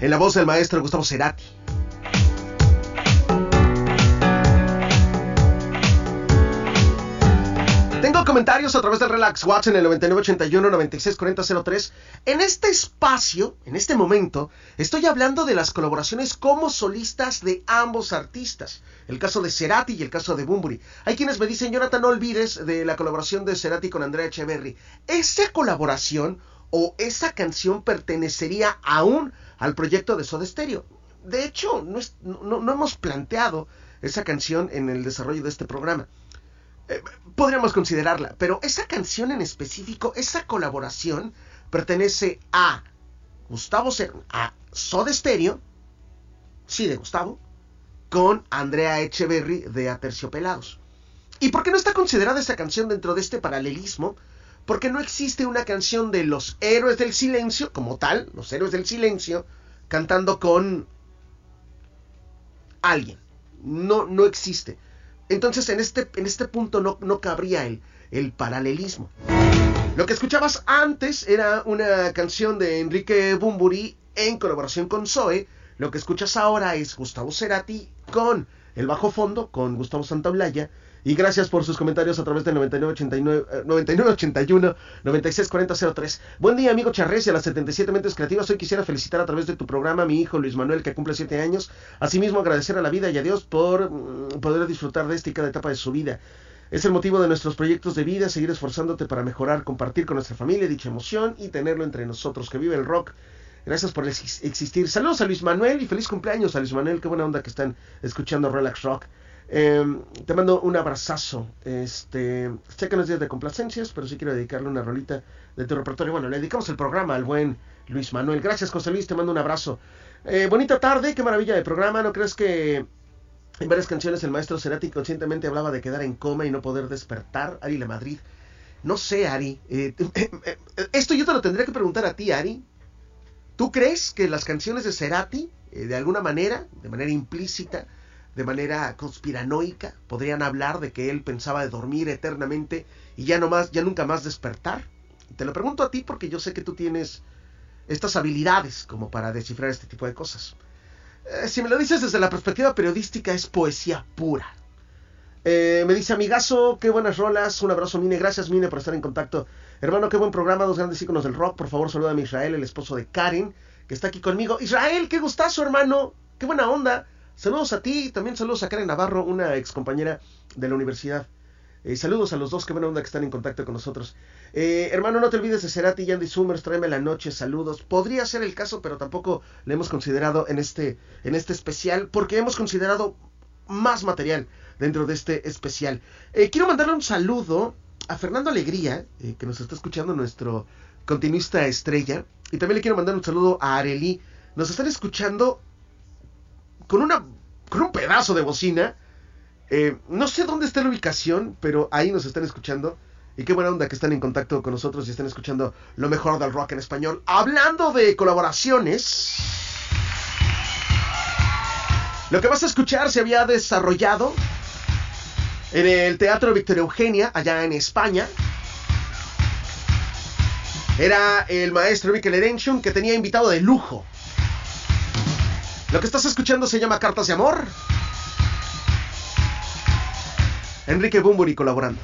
en la voz del maestro Gustavo Cerati. Tengo comentarios a través del Relax WhatsApp en el 9981-964003. En este espacio, en este momento, estoy hablando de las colaboraciones como solistas de ambos artistas. El caso de Cerati y el caso de Bumburi. Hay quienes me dicen, Jonathan, no olvides de la colaboración de Cerati con Andrea Echeverry. Esa colaboración o esa canción pertenecería aún al proyecto de Soda Stereo. De hecho, no, es- no- no hemos planteado esa canción en el desarrollo de este programa. Podríamos considerarla, pero esa canción en específico, esa colaboración, pertenece a Gustavo Cer a Soda Stereo, sí, de Gustavo, con Andrea Echeverry de Aterciopelados. ¿Y por qué no está considerada esa canción dentro de este paralelismo? Porque no existe una canción de los héroes del silencio, como tal, los héroes del silencio, cantando con alguien. No, no existe. Entonces en este, en este punto no, no cabría el, el paralelismo. Lo que escuchabas antes era una canción de Enrique Bumburi en colaboración con Zoe. Lo que escuchas ahora es Gustavo Cerati con el bajo fondo, con Gustavo Santaolalla. Y gracias por sus comentarios a través del 9989, eh, 9981 964003. Buen día, amigo Charres y a las 77 Mentes Creativas. Hoy quisiera felicitar a través de tu programa a mi hijo Luis Manuel, que cumple 7 años. Asimismo, agradecer a la vida y a Dios por mm, poder disfrutar de esta y cada etapa de su vida. Es el motivo de nuestros proyectos de vida, seguir esforzándote para mejorar, compartir con nuestra familia dicha emoción y tenerlo entre nosotros. Que vive el rock. Gracias por ex- existir. Saludos a Luis Manuel y feliz cumpleaños a Luis Manuel. Qué buena onda que están escuchando Relax Rock. Eh, te mando un abrazazo. Este, sé que no es día de complacencias, pero sí quiero dedicarle una rolita de tu repertorio. Bueno, le dedicamos el programa al buen Luis Manuel. Gracias, José Luis, te mando un abrazo. Eh, bonita tarde, qué maravilla de programa. ¿No crees que en varias canciones el maestro Cerati conscientemente hablaba de quedar en coma y no poder despertar? Ari La Madrid. No sé, Ari. eh, esto yo te lo tendría que preguntar a ti, Ari. ¿Tú crees que las canciones de Cerati, eh, de alguna manera, de manera implícita, de manera conspiranoica, podrían hablar de que él pensaba de dormir eternamente y ya no más, ya nunca más despertar? Te lo pregunto a ti porque yo sé que tú tienes estas habilidades como para descifrar este tipo de cosas. Eh, si me lo dices desde la perspectiva periodística, es poesía pura. Eh, me dice amigazo, qué buenas rolas, un abrazo Mine, gracias Mine por estar en contacto. Hermano, qué buen programa, dos grandes íconos del rock, por favor saluda a mi Israel, el esposo de Karen, que está aquí conmigo. Israel, qué gustazo hermano, qué buena onda. Saludos a ti, también saludos a Karen Navarro, una ex compañera de la universidad. Eh, saludos a los dos, qué buena onda que están en contacto con nosotros. Eh, hermano, no te olvides de Cerati y Andy Summers, tráeme la noche, saludos. Podría ser el caso, pero tampoco le hemos considerado en este, en este especial, porque hemos considerado más material dentro de este especial. Eh, quiero mandarle un saludo a Fernando Alegría, eh, que nos está escuchando, nuestro continuista estrella. Y también le quiero mandar un saludo a Areli. Nos están escuchando con, una, con un pedazo de bocina. Eh, no sé dónde está la ubicación, pero ahí nos están escuchando. Y qué buena onda que están en contacto con nosotros y están escuchando lo mejor del rock en español. Hablando de colaboraciones, lo que vas a escuchar se había desarrollado en el Teatro Victoria Eugenia, allá en España. Era el maestro Mikel Erenchun que tenía invitado de lujo. Lo que estás escuchando se llama Cartas de Amor. Enrique Bumburi colaborando.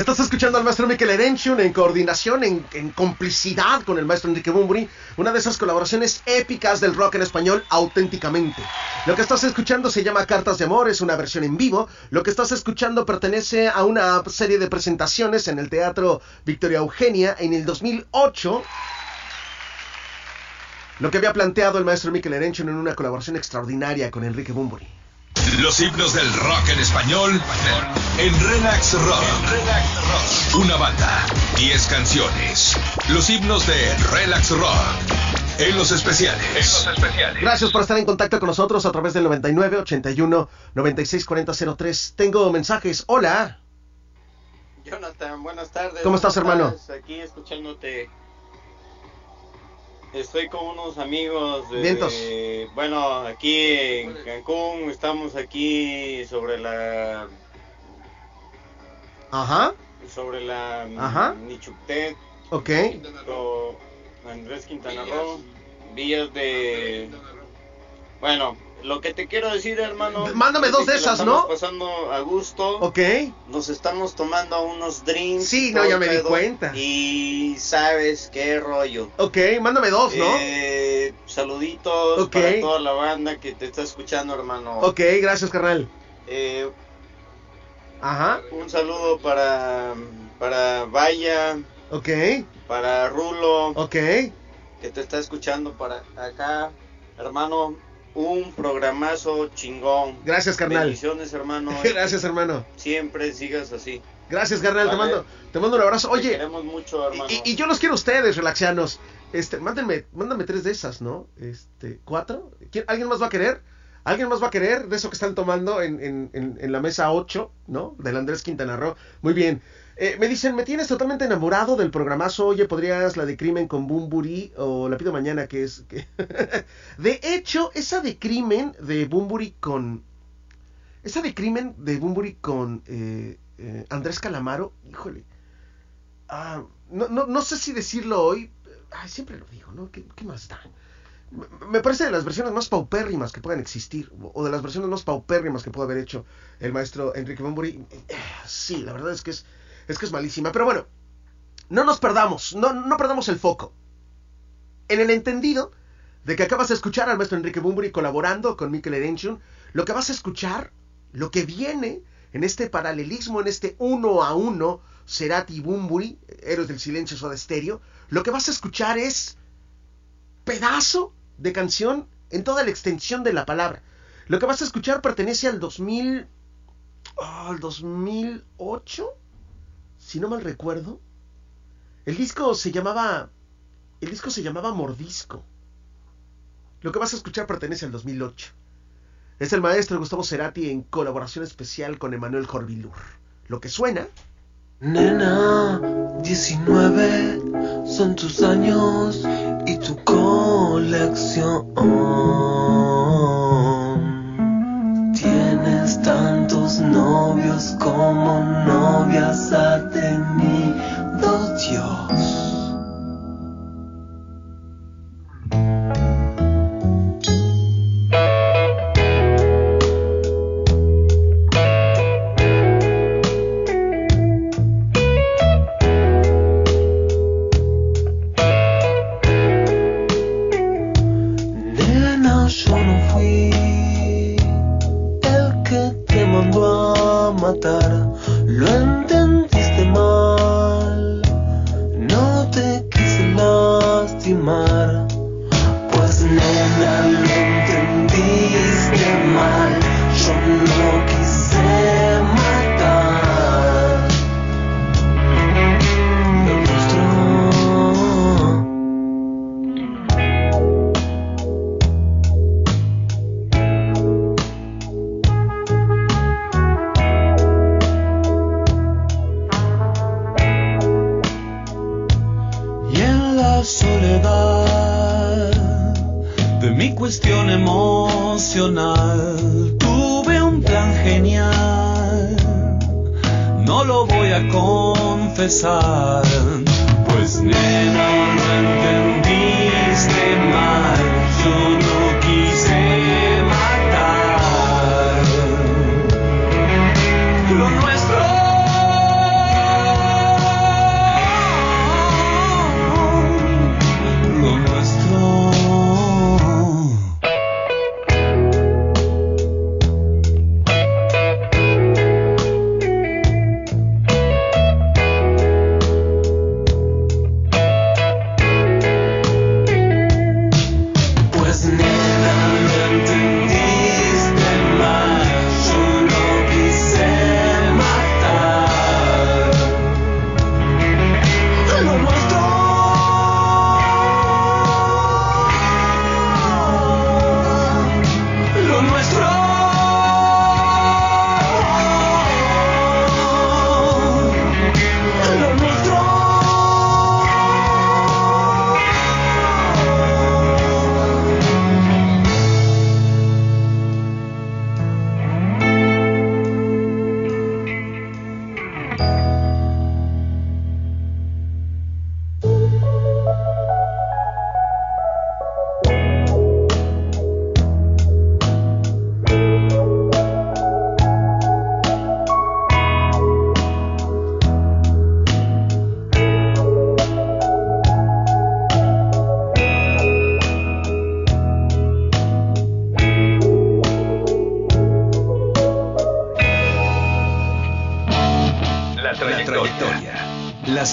Estás escuchando al maestro Mikel Erenchun en coordinación, en, complicidad con el maestro Enrique Bumburi, una de esas colaboraciones épicas del rock en español auténticamente. Lo que estás escuchando se llama Cartas de Amor, es una versión en vivo. Lo que estás escuchando pertenece a una serie de presentaciones en el Teatro Victoria Eugenia en el 2008. Lo que había planteado el maestro Mikel Erenchun en una colaboración extraordinaria con Enrique Bumburi. Los himnos del rock en español en Relax Rock. Una banda, 10 canciones. Los himnos de Relax Rock en los especiales. Gracias por estar en contacto con nosotros a través del 99 81 96 40 03. Tengo mensajes. Hola. Jonathan, buenas tardes. ¿Cómo estás, hermano? Aquí escuchándote. Estoy con unos amigos de, bueno, aquí en Cancún, estamos aquí sobre la Ajá. sobre la Ajá. Nichuctet, Ok. o Andrés Quintana Roo, vías de bueno, lo que te quiero decir, hermano, Mándame dos de esas, estamos ¿no? pasando a gusto. Ok. Nos estamos tomando unos drinks. Sí, no, ya me di cuenta. Y sabes qué rollo. Ok, mándame dos, ¿no? Eh, saluditos para toda la banda que te está escuchando, hermano. Ok, gracias, carnal. Eh, Ajá. un saludo para para Vaya, Ok. para Rulo, Ok. que te está escuchando para acá, hermano. Un programazo chingón. Gracias, carnal. Bendiciones, hermano. Gracias, hermano. Siempre sigas así. Gracias, carnal, te mando, te mando un abrazo. Te Oye, queremos mucho, hermano. y, y yo los quiero a ustedes, relaxianos. Este, mándenme, mándame tres de esas, ¿no? Este, ¿cuatro? ¿Quién- ¿Alguien más va a querer? ¿Alguien más va a querer de eso que están tomando en, en, en, en la mesa 8, ¿no? Del Andrés Quintana Roo. Muy bien. Eh, me dicen, me tienes totalmente enamorado del programazo. Oye, ¿podrías la de Crimen con Bumburi? O la pido mañana, que es... de hecho, esa de Crimen de Bumburi con... Esa de Crimen de Bumburi con eh, eh, Andrés Calamaro, híjole. Ah, no, no, no sé si decirlo hoy. Ay, siempre lo digo, ¿no? ¿Qué, qué más da? Me- parece de las versiones más paupérrimas que puedan existir, o de las versiones más paupérrimas que puede haber hecho el maestro Enrique Bumburi. Sí, la verdad es que es, es que es malísima. Pero bueno, no nos perdamos, no, perdamos el foco. En el entendido de que acabas de escuchar al maestro Enrique Bumburi colaborando con Mikel Erenchun, lo que vas a escuchar, lo que viene en este paralelismo, en este uno a uno, Cerati Bumburi, Héroes del Silencio Soda Stereo, lo que vas a escuchar es pedazo de canción en toda la extensión de la palabra. Lo que vas a escuchar pertenece al 2000, ah, al 2008, si no mal recuerdo. El disco se llamaba, el disco se llamaba Mordisco. Lo que vas a escuchar pertenece al 2008. Es el maestro Gustavo Cerati en colaboración especial con Emanuel Jorvilur. Lo que suena Nena, 19 son tus años y tu colección. Tantos novios como novias ha tenido Dios.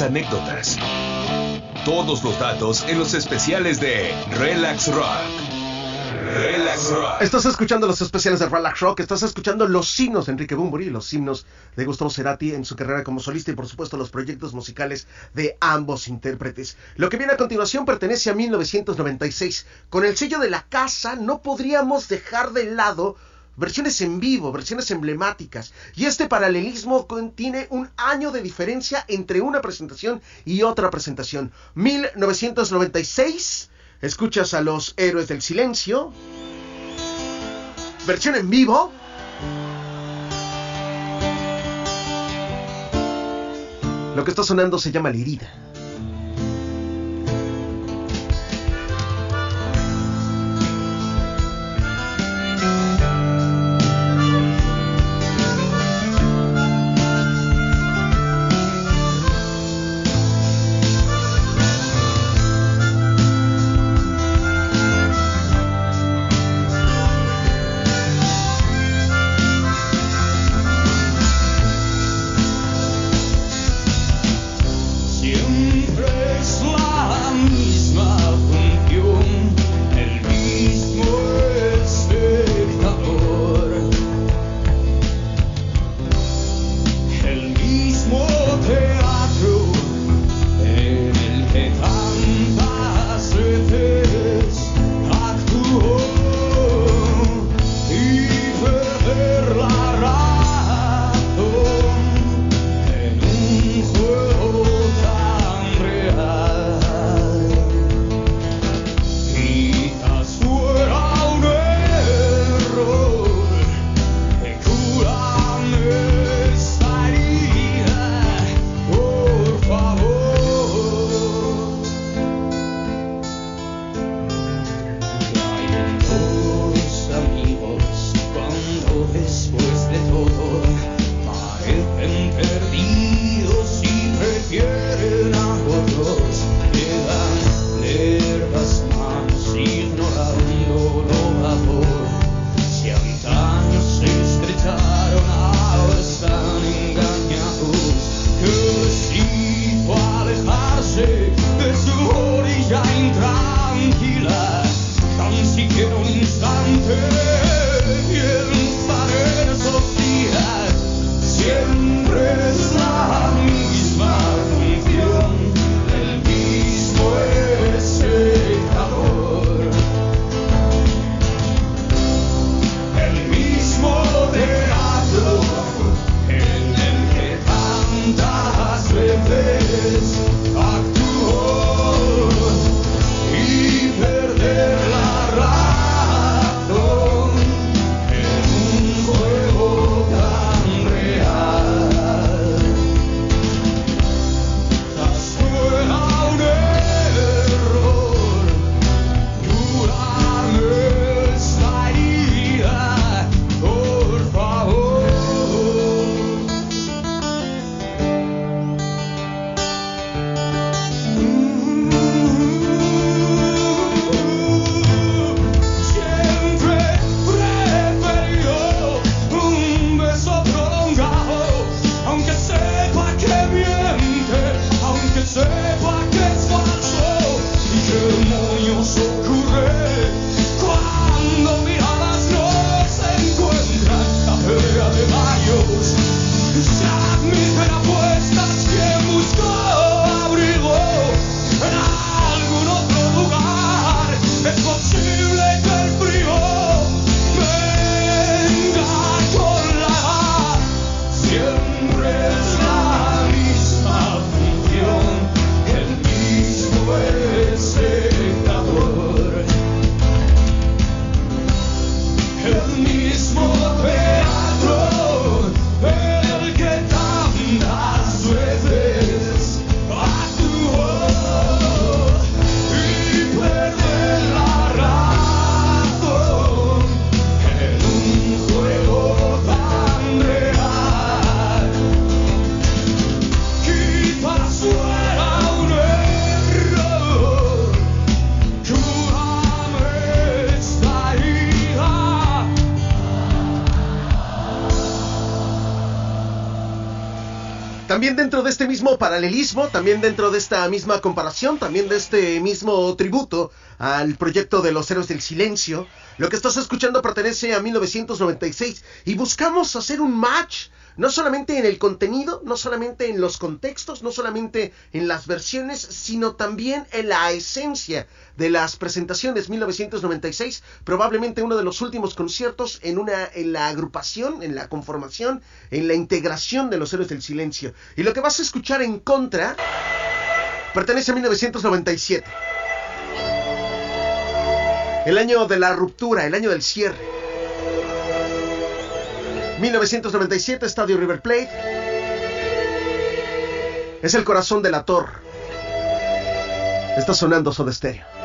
Anécdotas. Todos los datos en los especiales de Relax Rock. Relax Rock. Estás escuchando los especiales de Relax Rock, estás escuchando los himnos de Enrique Bumburi, los himnos de Gustavo Cerati en su carrera como solista y por supuesto los proyectos musicales de ambos intérpretes. Lo que viene a continuación pertenece a 1996. Con el sello de la casa no podríamos dejar de lado versiones en vivo, versiones emblemáticas. Y este paralelismo contiene un año de diferencia entre una presentación y otra presentación. 1996, escuchas a los Héroes del Silencio. Versión en vivo. Lo que está sonando se llama La este mismo paralelismo, también dentro de esta misma comparación, también de este mismo tributo al proyecto de los Héroes del Silencio. Lo que estás escuchando pertenece a 1996 y buscamos hacer un match, no solamente en el contenido, no solamente en los contextos, no solamente en las versiones, sino también en la esencia de las presentaciones 1996, probablemente uno de los últimos conciertos en una en la agrupación, en la conformación, en la integración de los Héroes del Silencio. Y lo que vas a escuchar en contra pertenece a 1997. El año de la ruptura, el año del cierre. 1997, Estadio River Plate. Es el corazón de la torre. Está sonando Soda Stereo.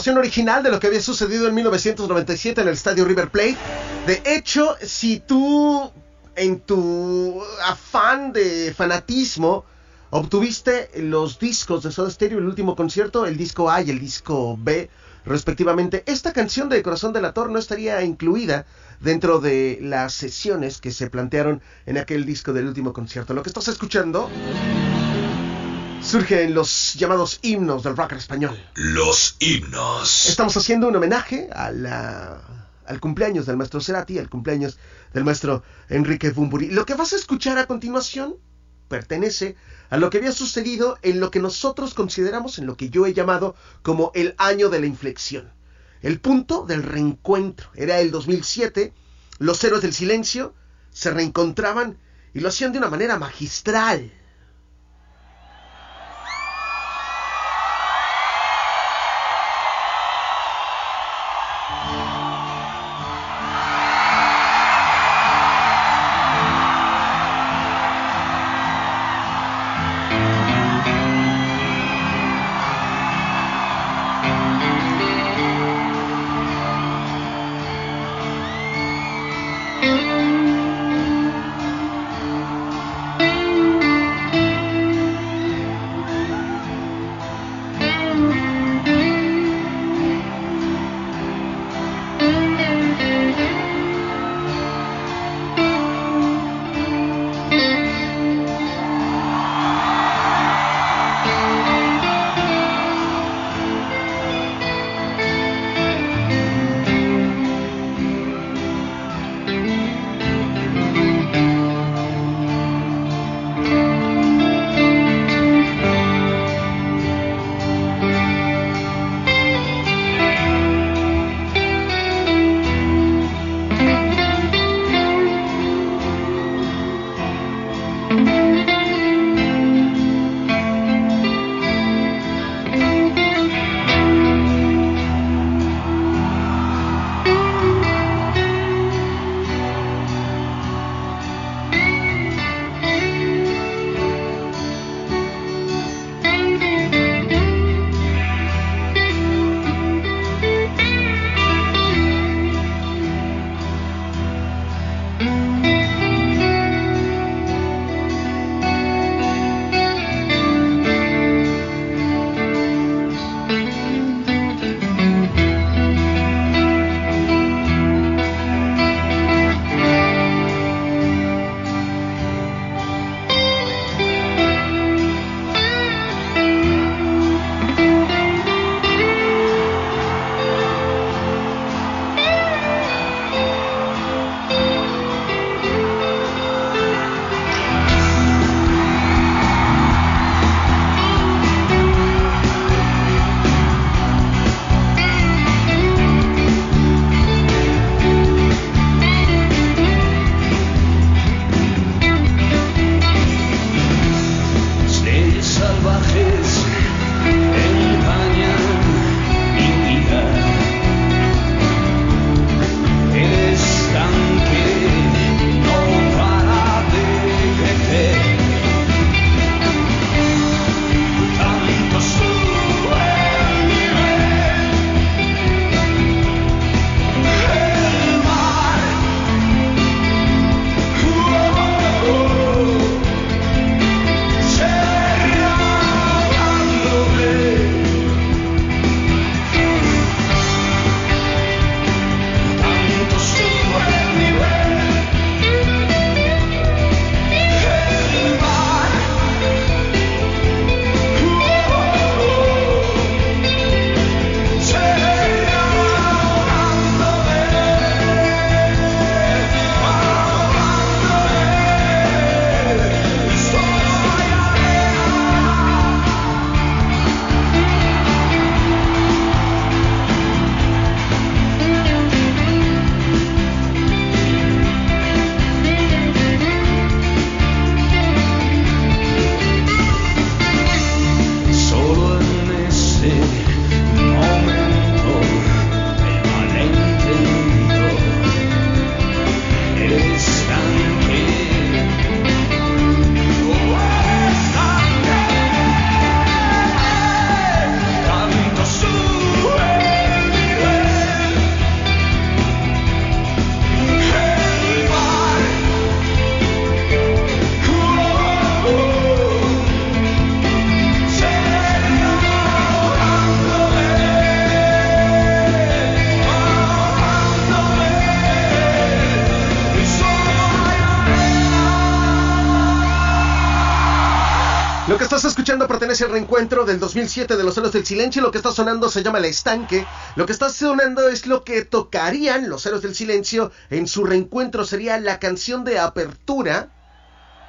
Grabación original de lo que había sucedido en 1997 en el estadio River Plate. De hecho, si tú en tu afán de fanatismo obtuviste los discos de Soda Stereo, el último concierto, el disco A y el disco B, respectivamente, esta canción de Corazón del Ator no estaría incluida dentro de las sesiones que se plantearon en aquel disco del último concierto. Lo que estás escuchando surge en los llamados himnos del rock español. Los himnos. Estamos haciendo un homenaje a la, al cumpleaños del maestro Cerati, al cumpleaños del maestro Enrique Bumburi. Lo que vas a escuchar a continuación pertenece a lo que había sucedido en lo que nosotros consideramos, en lo que yo he llamado como el año de la inflexión. El punto del reencuentro. Era el 2007, los héroes del silencio se reencontraban y lo hacían de una manera magistral. Pertenece al reencuentro del 2007 de Los Héroes del Silencio. Lo que está sonando se llama El Estanque. Lo que está sonando es lo que tocarían Los Héroes del Silencio en su reencuentro. Sería la canción de apertura.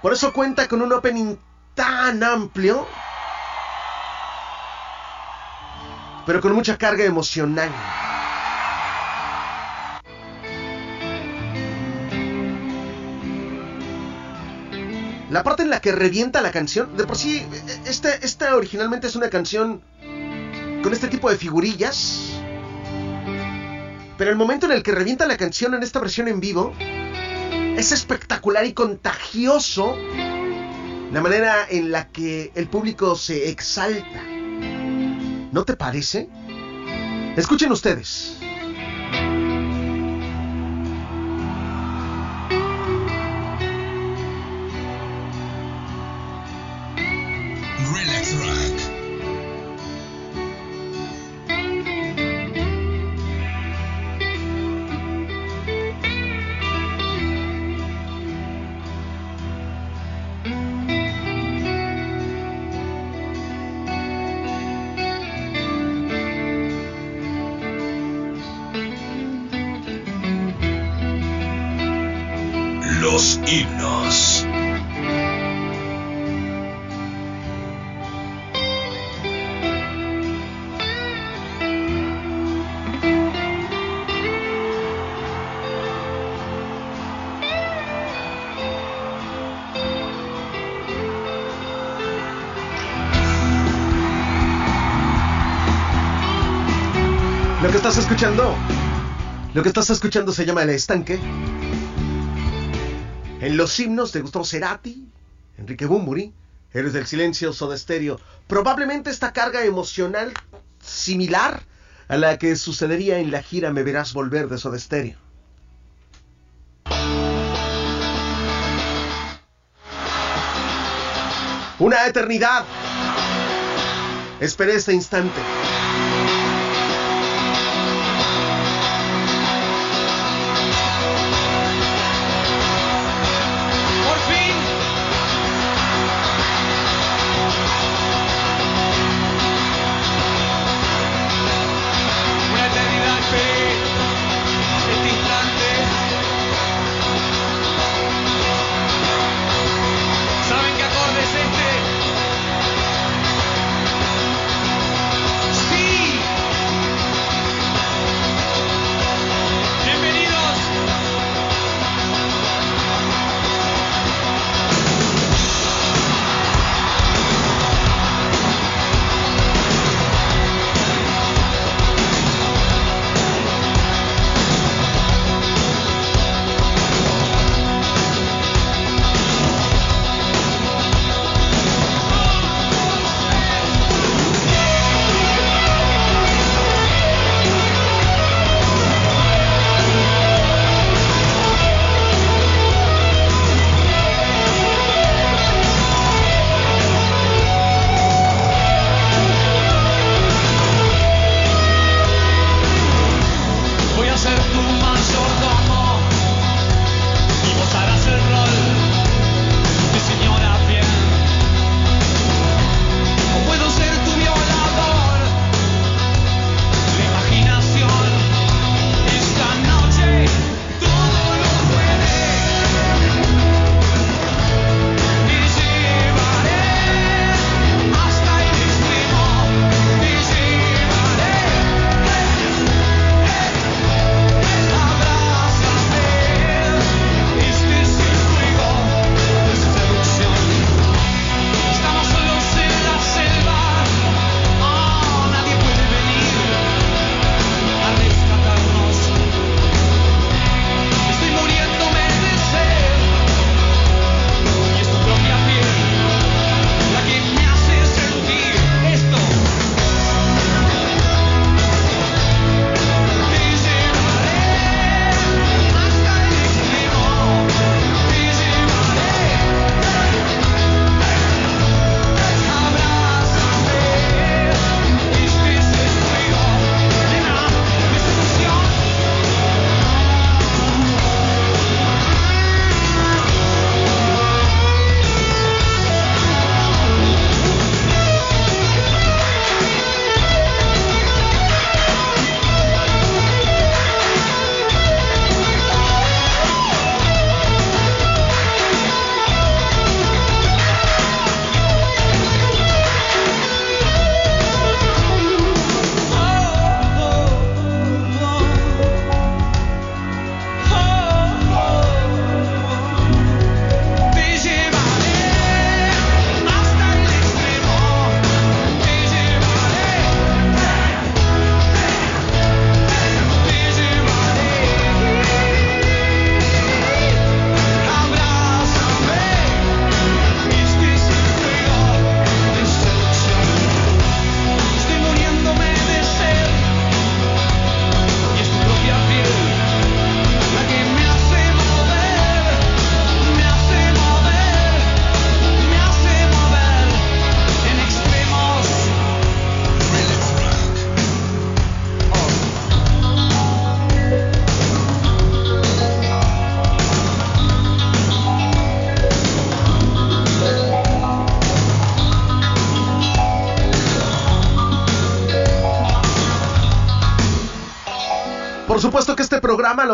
Por eso cuenta con un opening tan amplio. Pero con mucha carga emocional. La parte en la que revienta la canción, de por sí, esta, esta originalmente es una canción con este tipo de figurillas. Pero el momento en el que revienta la canción en esta versión en vivo es espectacular y contagioso la manera en la que el público se exalta. ¿No te parece? Escuchen ustedes. Estás escuchando, lo que estás escuchando se llama El Estanque. En los himnos de Gustavo Cerati, Enrique Bumburi, Héroes del Silencio, Soda Stereo. Probablemente esta carga emocional similar a la que sucedería en la gira Me Verás Volver de Soda Stereo. Una eternidad. Esperé este instante.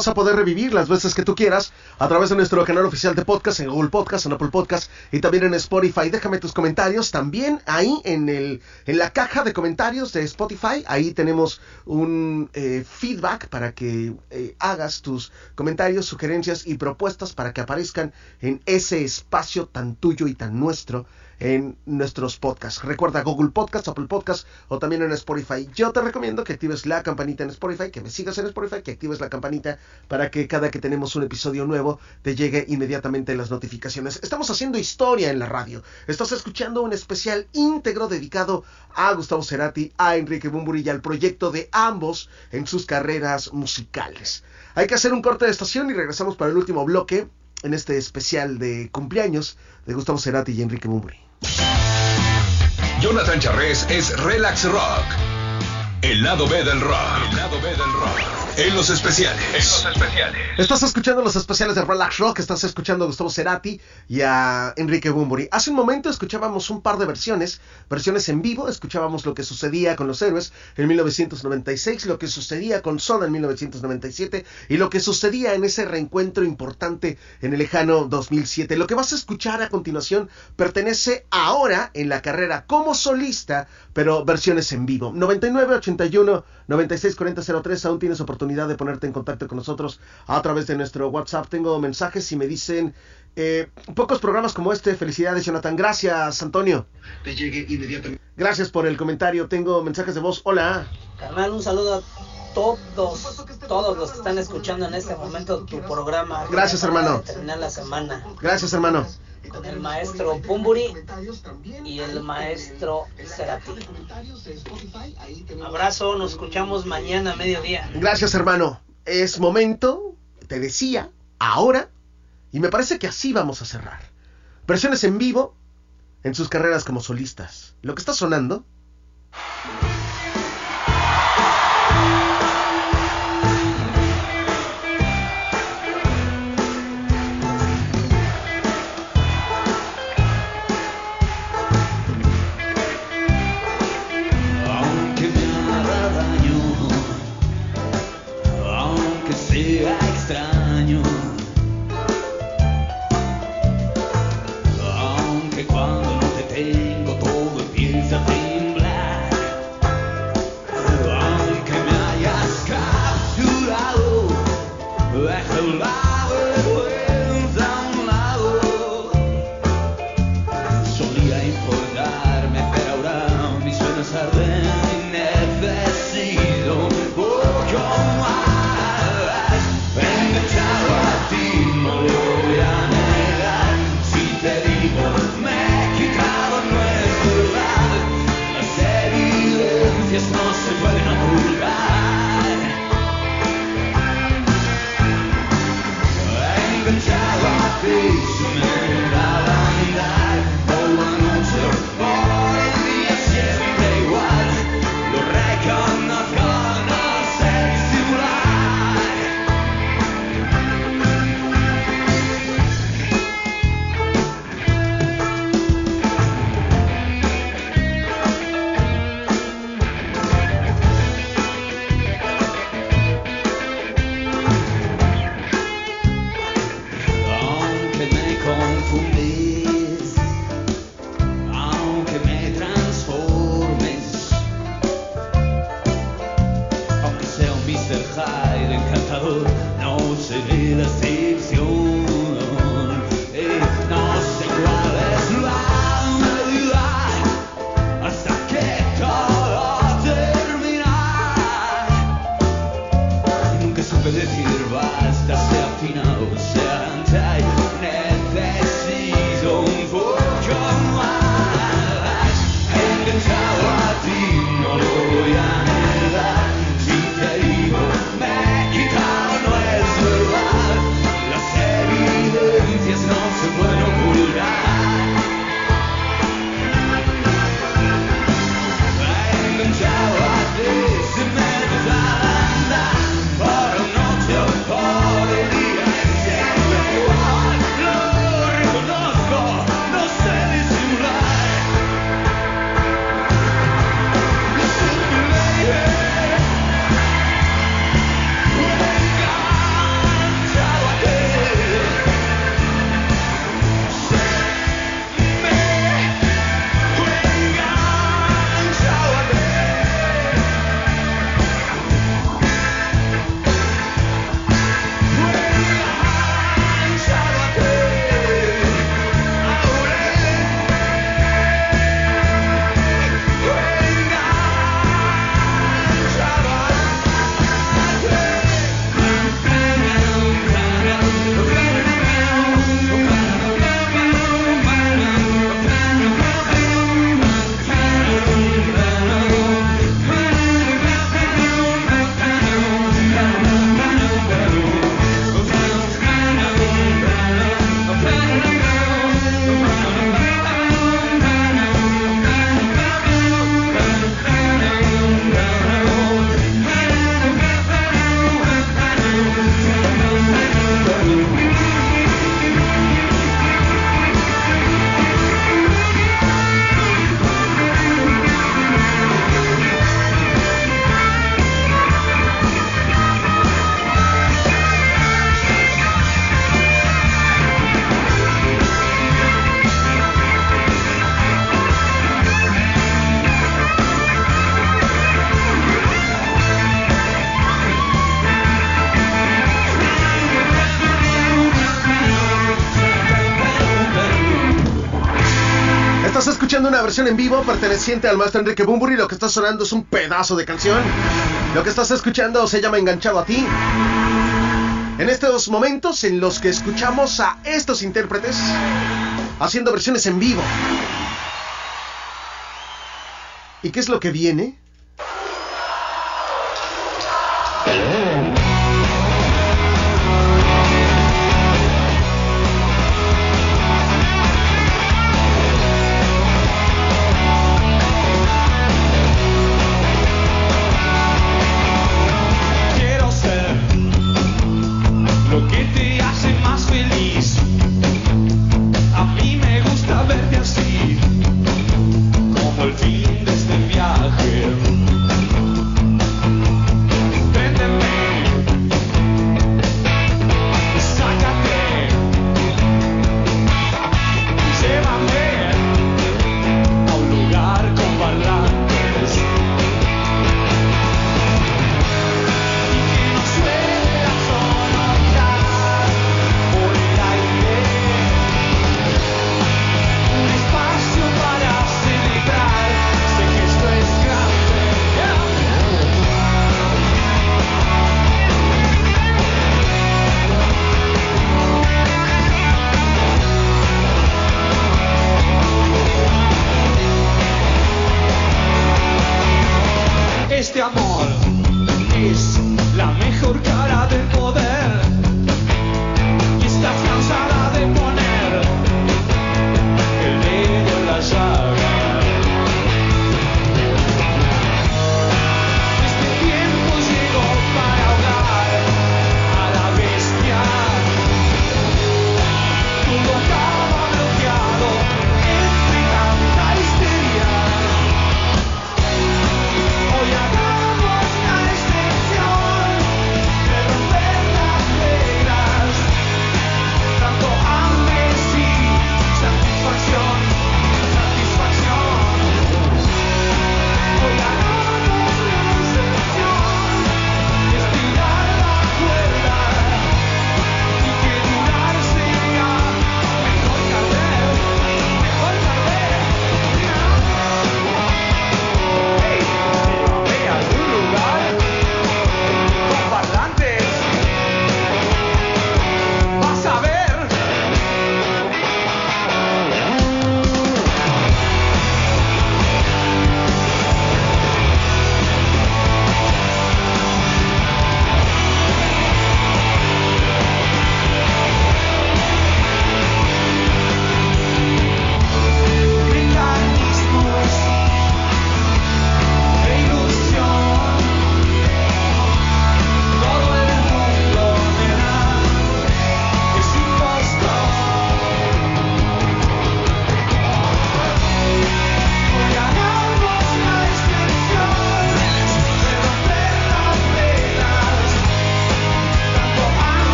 Vas a poder revivir las veces que tú quieras a través de nuestro canal oficial de podcast en Google Podcast, en Apple Podcast y también en Spotify. Déjame tus comentarios también ahí en, el, en la caja de comentarios de Spotify. Ahí tenemos un eh, feedback para que eh, hagas tus comentarios, sugerencias y propuestas para que aparezcan en ese espacio tan tuyo y tan nuestro en nuestros podcasts. Recuerda Google Podcast, Apple Podcast o también en Spotify. Yo te recomiendo que actives la campanita en Spotify, que me sigas en Spotify, que actives la campanita para que cada que tenemos un episodio nuevo te llegue inmediatamente las notificaciones. Estamos haciendo historia en la radio. Estás escuchando un especial íntegro dedicado a Gustavo Cerati, a Enrique Bumburi y al proyecto de ambos en sus carreras musicales. Hay que hacer un corte de estación y regresamos para el último bloque en este especial de cumpleaños de Gustavo Cerati y Enrique Bumburi. Jonathan Charres es Relax Rock. El lado B del rock. El lado B del rock. En los especiales. En los especiales. Estás escuchando los especiales de Relax Rock, estás escuchando a Gustavo Cerati y a Enrique Bumburi. Hace un momento escuchábamos un par de versiones, versiones en vivo, escuchábamos lo que sucedía con los héroes en 1996, lo que sucedía con Soda en 1997 y lo que sucedía en ese reencuentro importante en el lejano 2007. Lo que vas a escuchar a continuación pertenece ahora en la carrera como solista, pero versiones en vivo. 99 81 96 40 03, aún tienes oportunidad de ponerte en contacto con nosotros a través de nuestro WhatsApp. Tengo mensajes y me dicen eh, pocos programas como este. Felicidades, Jonathan. Gracias, Antonio. Te llegue inmediatamente. Gracias por el comentario. Tengo mensajes de voz. Hola. Carnal, un saludo a todos, todos los que están escuchando en este momento tu programa. Gracias, hermano. Terminar la semana. Gracias, hermano. El maestro Bumburi y el maestro Cerati. Abrazo, nos escuchamos mañana a mediodía. Gracias, hermano. Es momento, te decía, ahora, y me parece que así vamos a cerrar. Versiones en vivo en sus carreras como solistas. Lo que está sonando en vivo perteneciente al maestro Enrique Bumburi. Lo que está sonando es un pedazo de canción. Lo que estás escuchando se llama Enganchado a ti. En estos momentos en los que escuchamos a estos intérpretes haciendo versiones en vivo. ¿Y qué es lo que viene?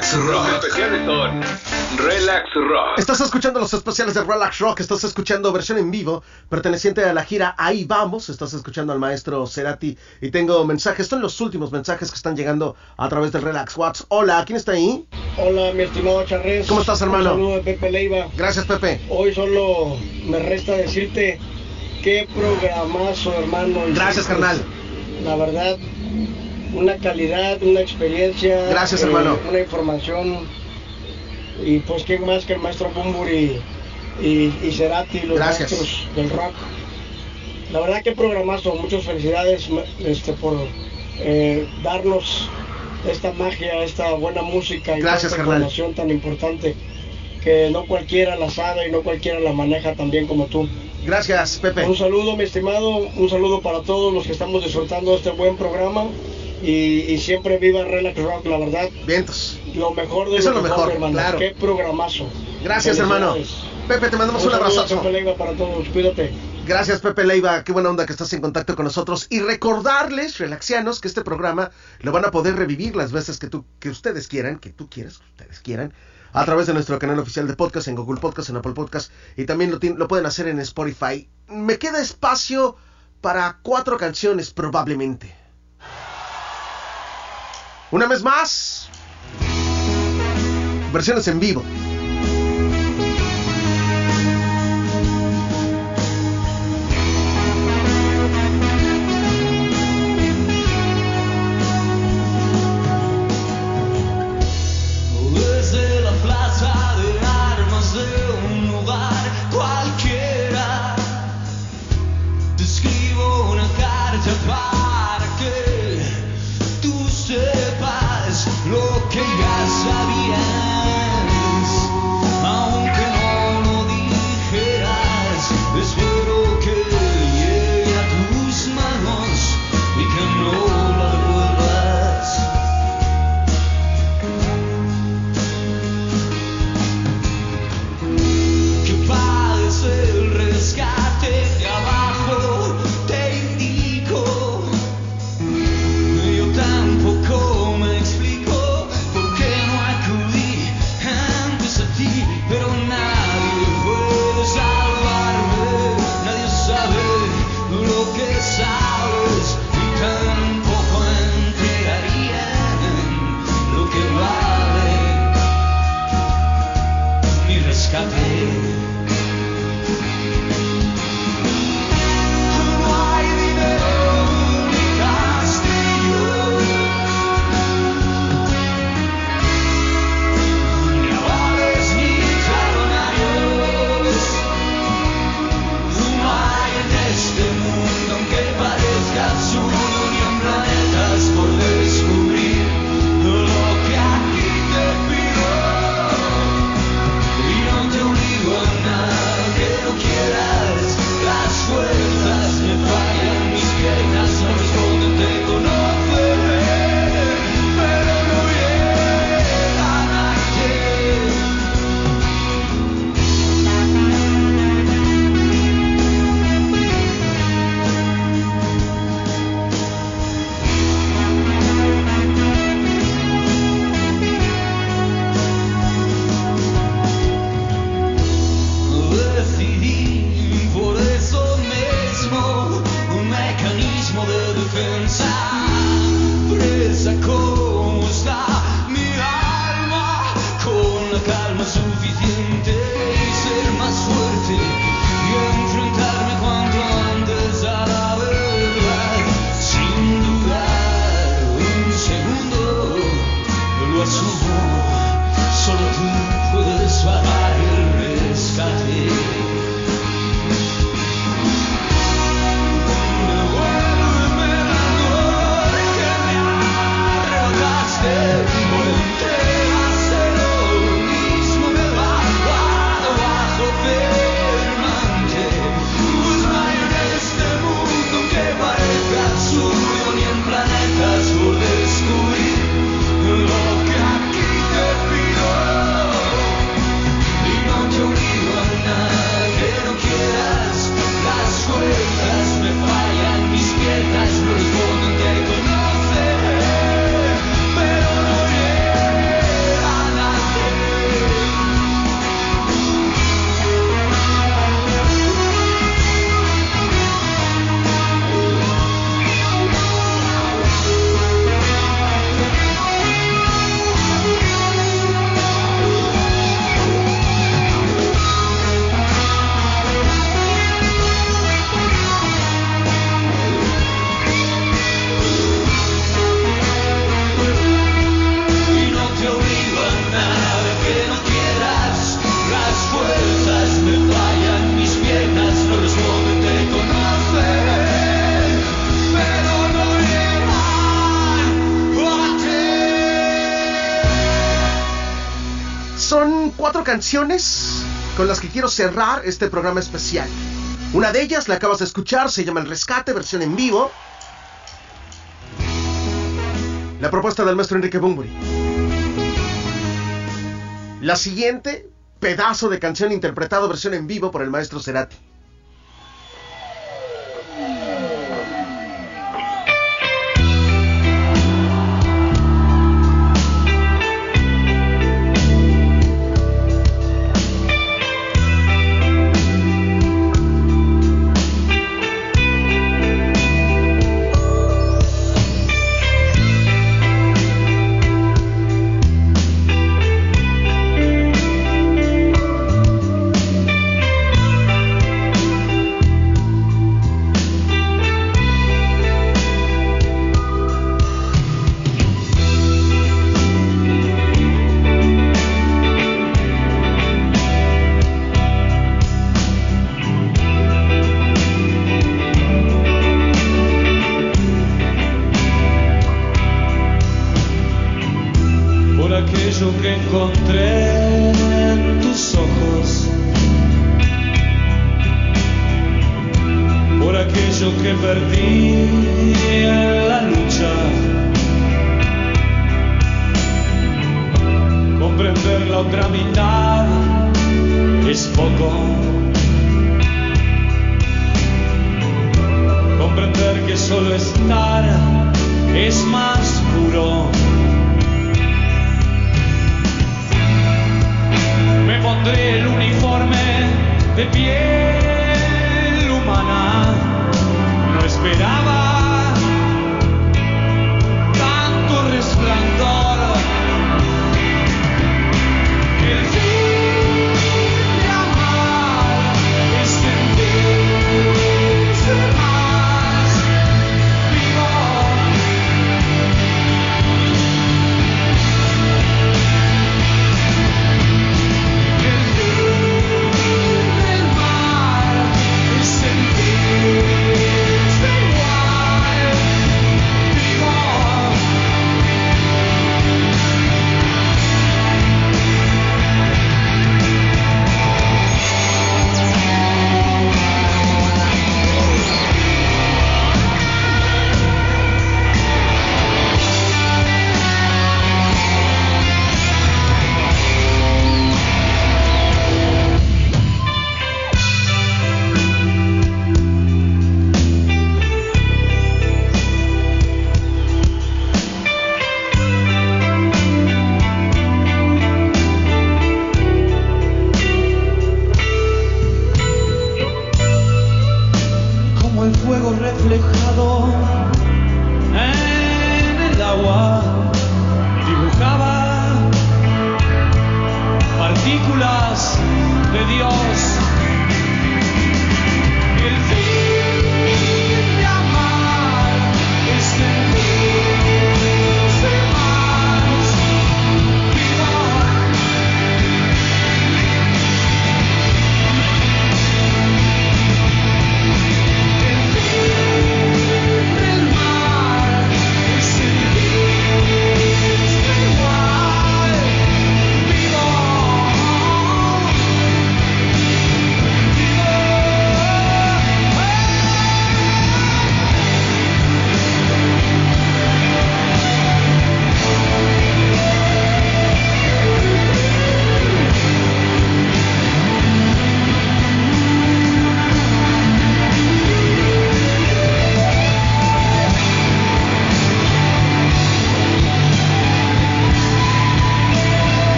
Relax Rock. Especiales son Relax Rock. Estás escuchando los especiales de Relax Rock, estás escuchando versión en vivo perteneciente a la gira Ahí Vamos, estás escuchando al maestro Cerati y tengo mensajes, son los últimos mensajes que están llegando a través del Relax Watts. Hola, ¿quién está ahí? Hola, mi estimado Charres. ¿Cómo estás, hermano? Un saludo de Pepe Leiva. Gracias, Pepe. Hoy solo me resta decirte qué programazo, hermano. Gracias, carnal. La verdad, una calidad, una experiencia. Gracias, eh, hermano. Una información. Y pues, ¿quién más que el maestro Bumburi y, y Cerati, los Gracias. maestros del rock? La verdad, que programazo. Muchas felicidades este, por eh, darnos esta magia, esta buena música y Gracias, esta información tan importante que no cualquiera la sabe y no cualquiera la maneja tan bien como tú. Gracias, Pepe. Un saludo, mi estimado, un saludo para todos los que estamos disfrutando de este buen programa y, y siempre viva Relax Rock, la verdad. Vientos. Lo mejor de Eso es lo mejor, mejor, hermano. claro. Qué programazo. Gracias, hermano. Pepe, te mandamos un saludo, abrazazo. Pepe Leiva, para todos, cuídate. Gracias, Pepe Leiva. Qué buena onda que estás en contacto con nosotros. Y recordarles, relaxianos, que este programa lo van a poder revivir las veces que, tú, que ustedes quieran, que tú quieras, que ustedes quieran, a través de nuestro canal oficial de podcast, en Google Podcast, en Apple Podcast, y también lo, lo pueden hacer en Spotify. Me queda espacio para cuatro canciones, probablemente. Una vez más, versiones en vivo. Canciones con las que quiero cerrar este programa especial. Una de ellas la acabas de escuchar, se llama El Rescate, versión en vivo. La propuesta del maestro Enrique Bunbury. La siguiente, pedazo de canción interpretado versión en vivo por el maestro Cerati.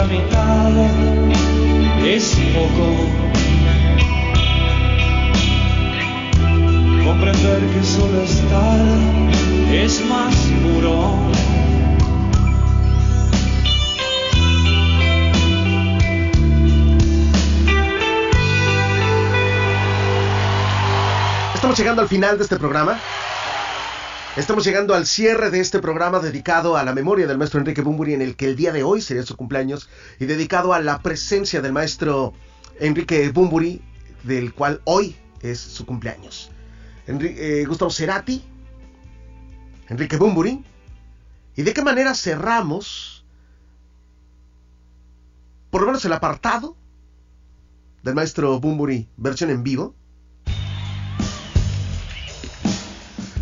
Otra mitad es poco. Comprender que solo estar es más puro. Estamos llegando al final de este programa. Estamos llegando al cierre de este programa dedicado a la memoria del maestro Enrique Bumburi, en el que el día de hoy sería su cumpleaños, y dedicado a la presencia del maestro Enrique Bumburi, del cual hoy es su cumpleaños. Eh, Gustavo Cerati, Enrique Bumburi, y de qué manera cerramos, por lo menos el apartado del maestro Bumburi, versión en vivo.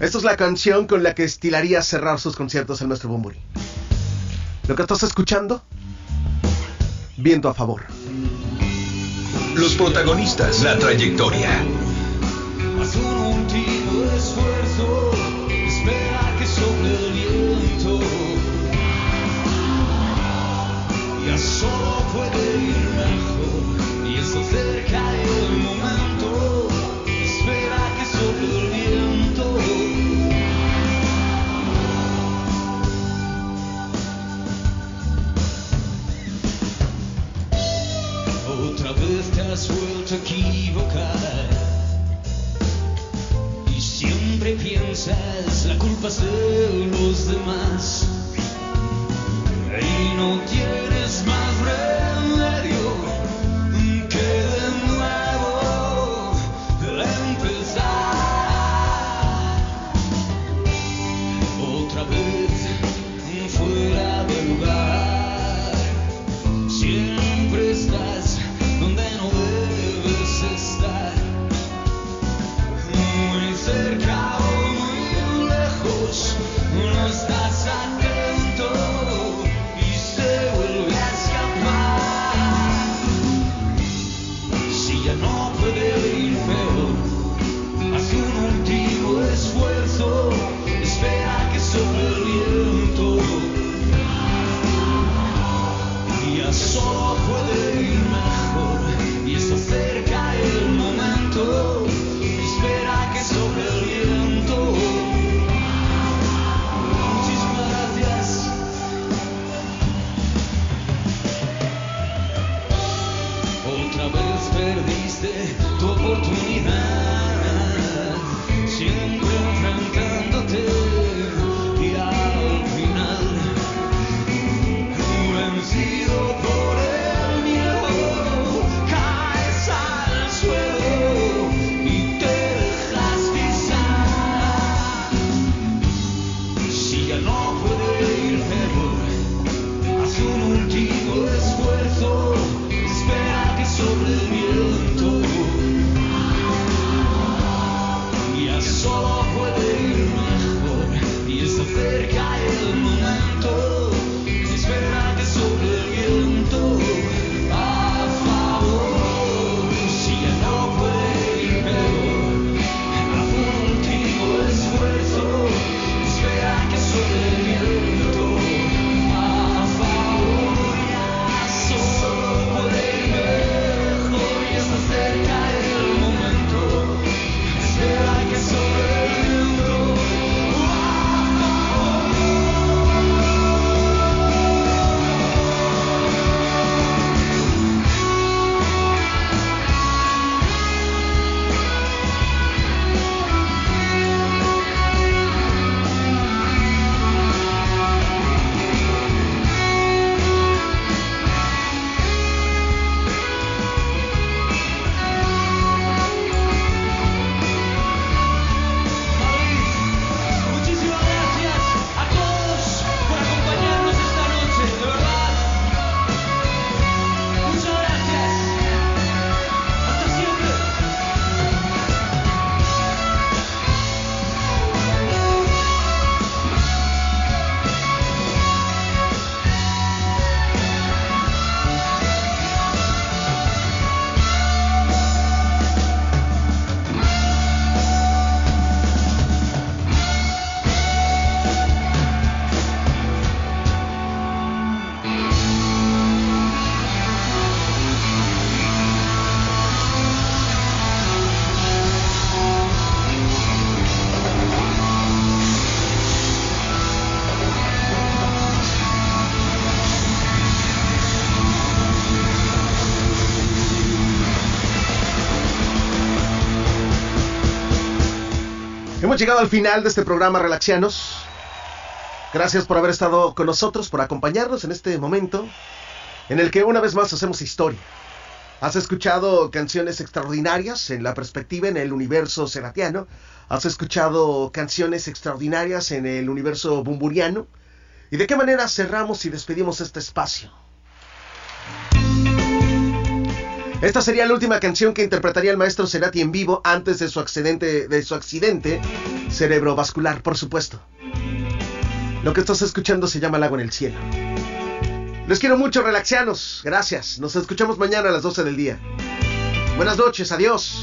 Esta es la canción con la que estilaría cerrar sus conciertos el maestro Bumburi. Lo que estás escuchando, viento a favor. Los protagonistas, la trayectoria. La culpa es de los demás. Y no tienes más Llegado al final de este programa Relaxianos. Gracias por haber estado con nosotros, por acompañarnos en este momento en el que una vez más hacemos historia. Has escuchado canciones extraordinarias en la perspectiva en el universo seratiano. Has escuchado canciones extraordinarias en el universo bumburiano. ¿Y de qué manera cerramos y despedimos este espacio? Esta sería la última canción que interpretaría el maestro Cerati en vivo antes de su accidente, de su accidente cerebrovascular, por supuesto. Lo que estás escuchando se llama El agua en el cielo. Les quiero mucho, relaxianos. Gracias. Nos escuchamos mañana a las 12 del día. Buenas noches, adiós.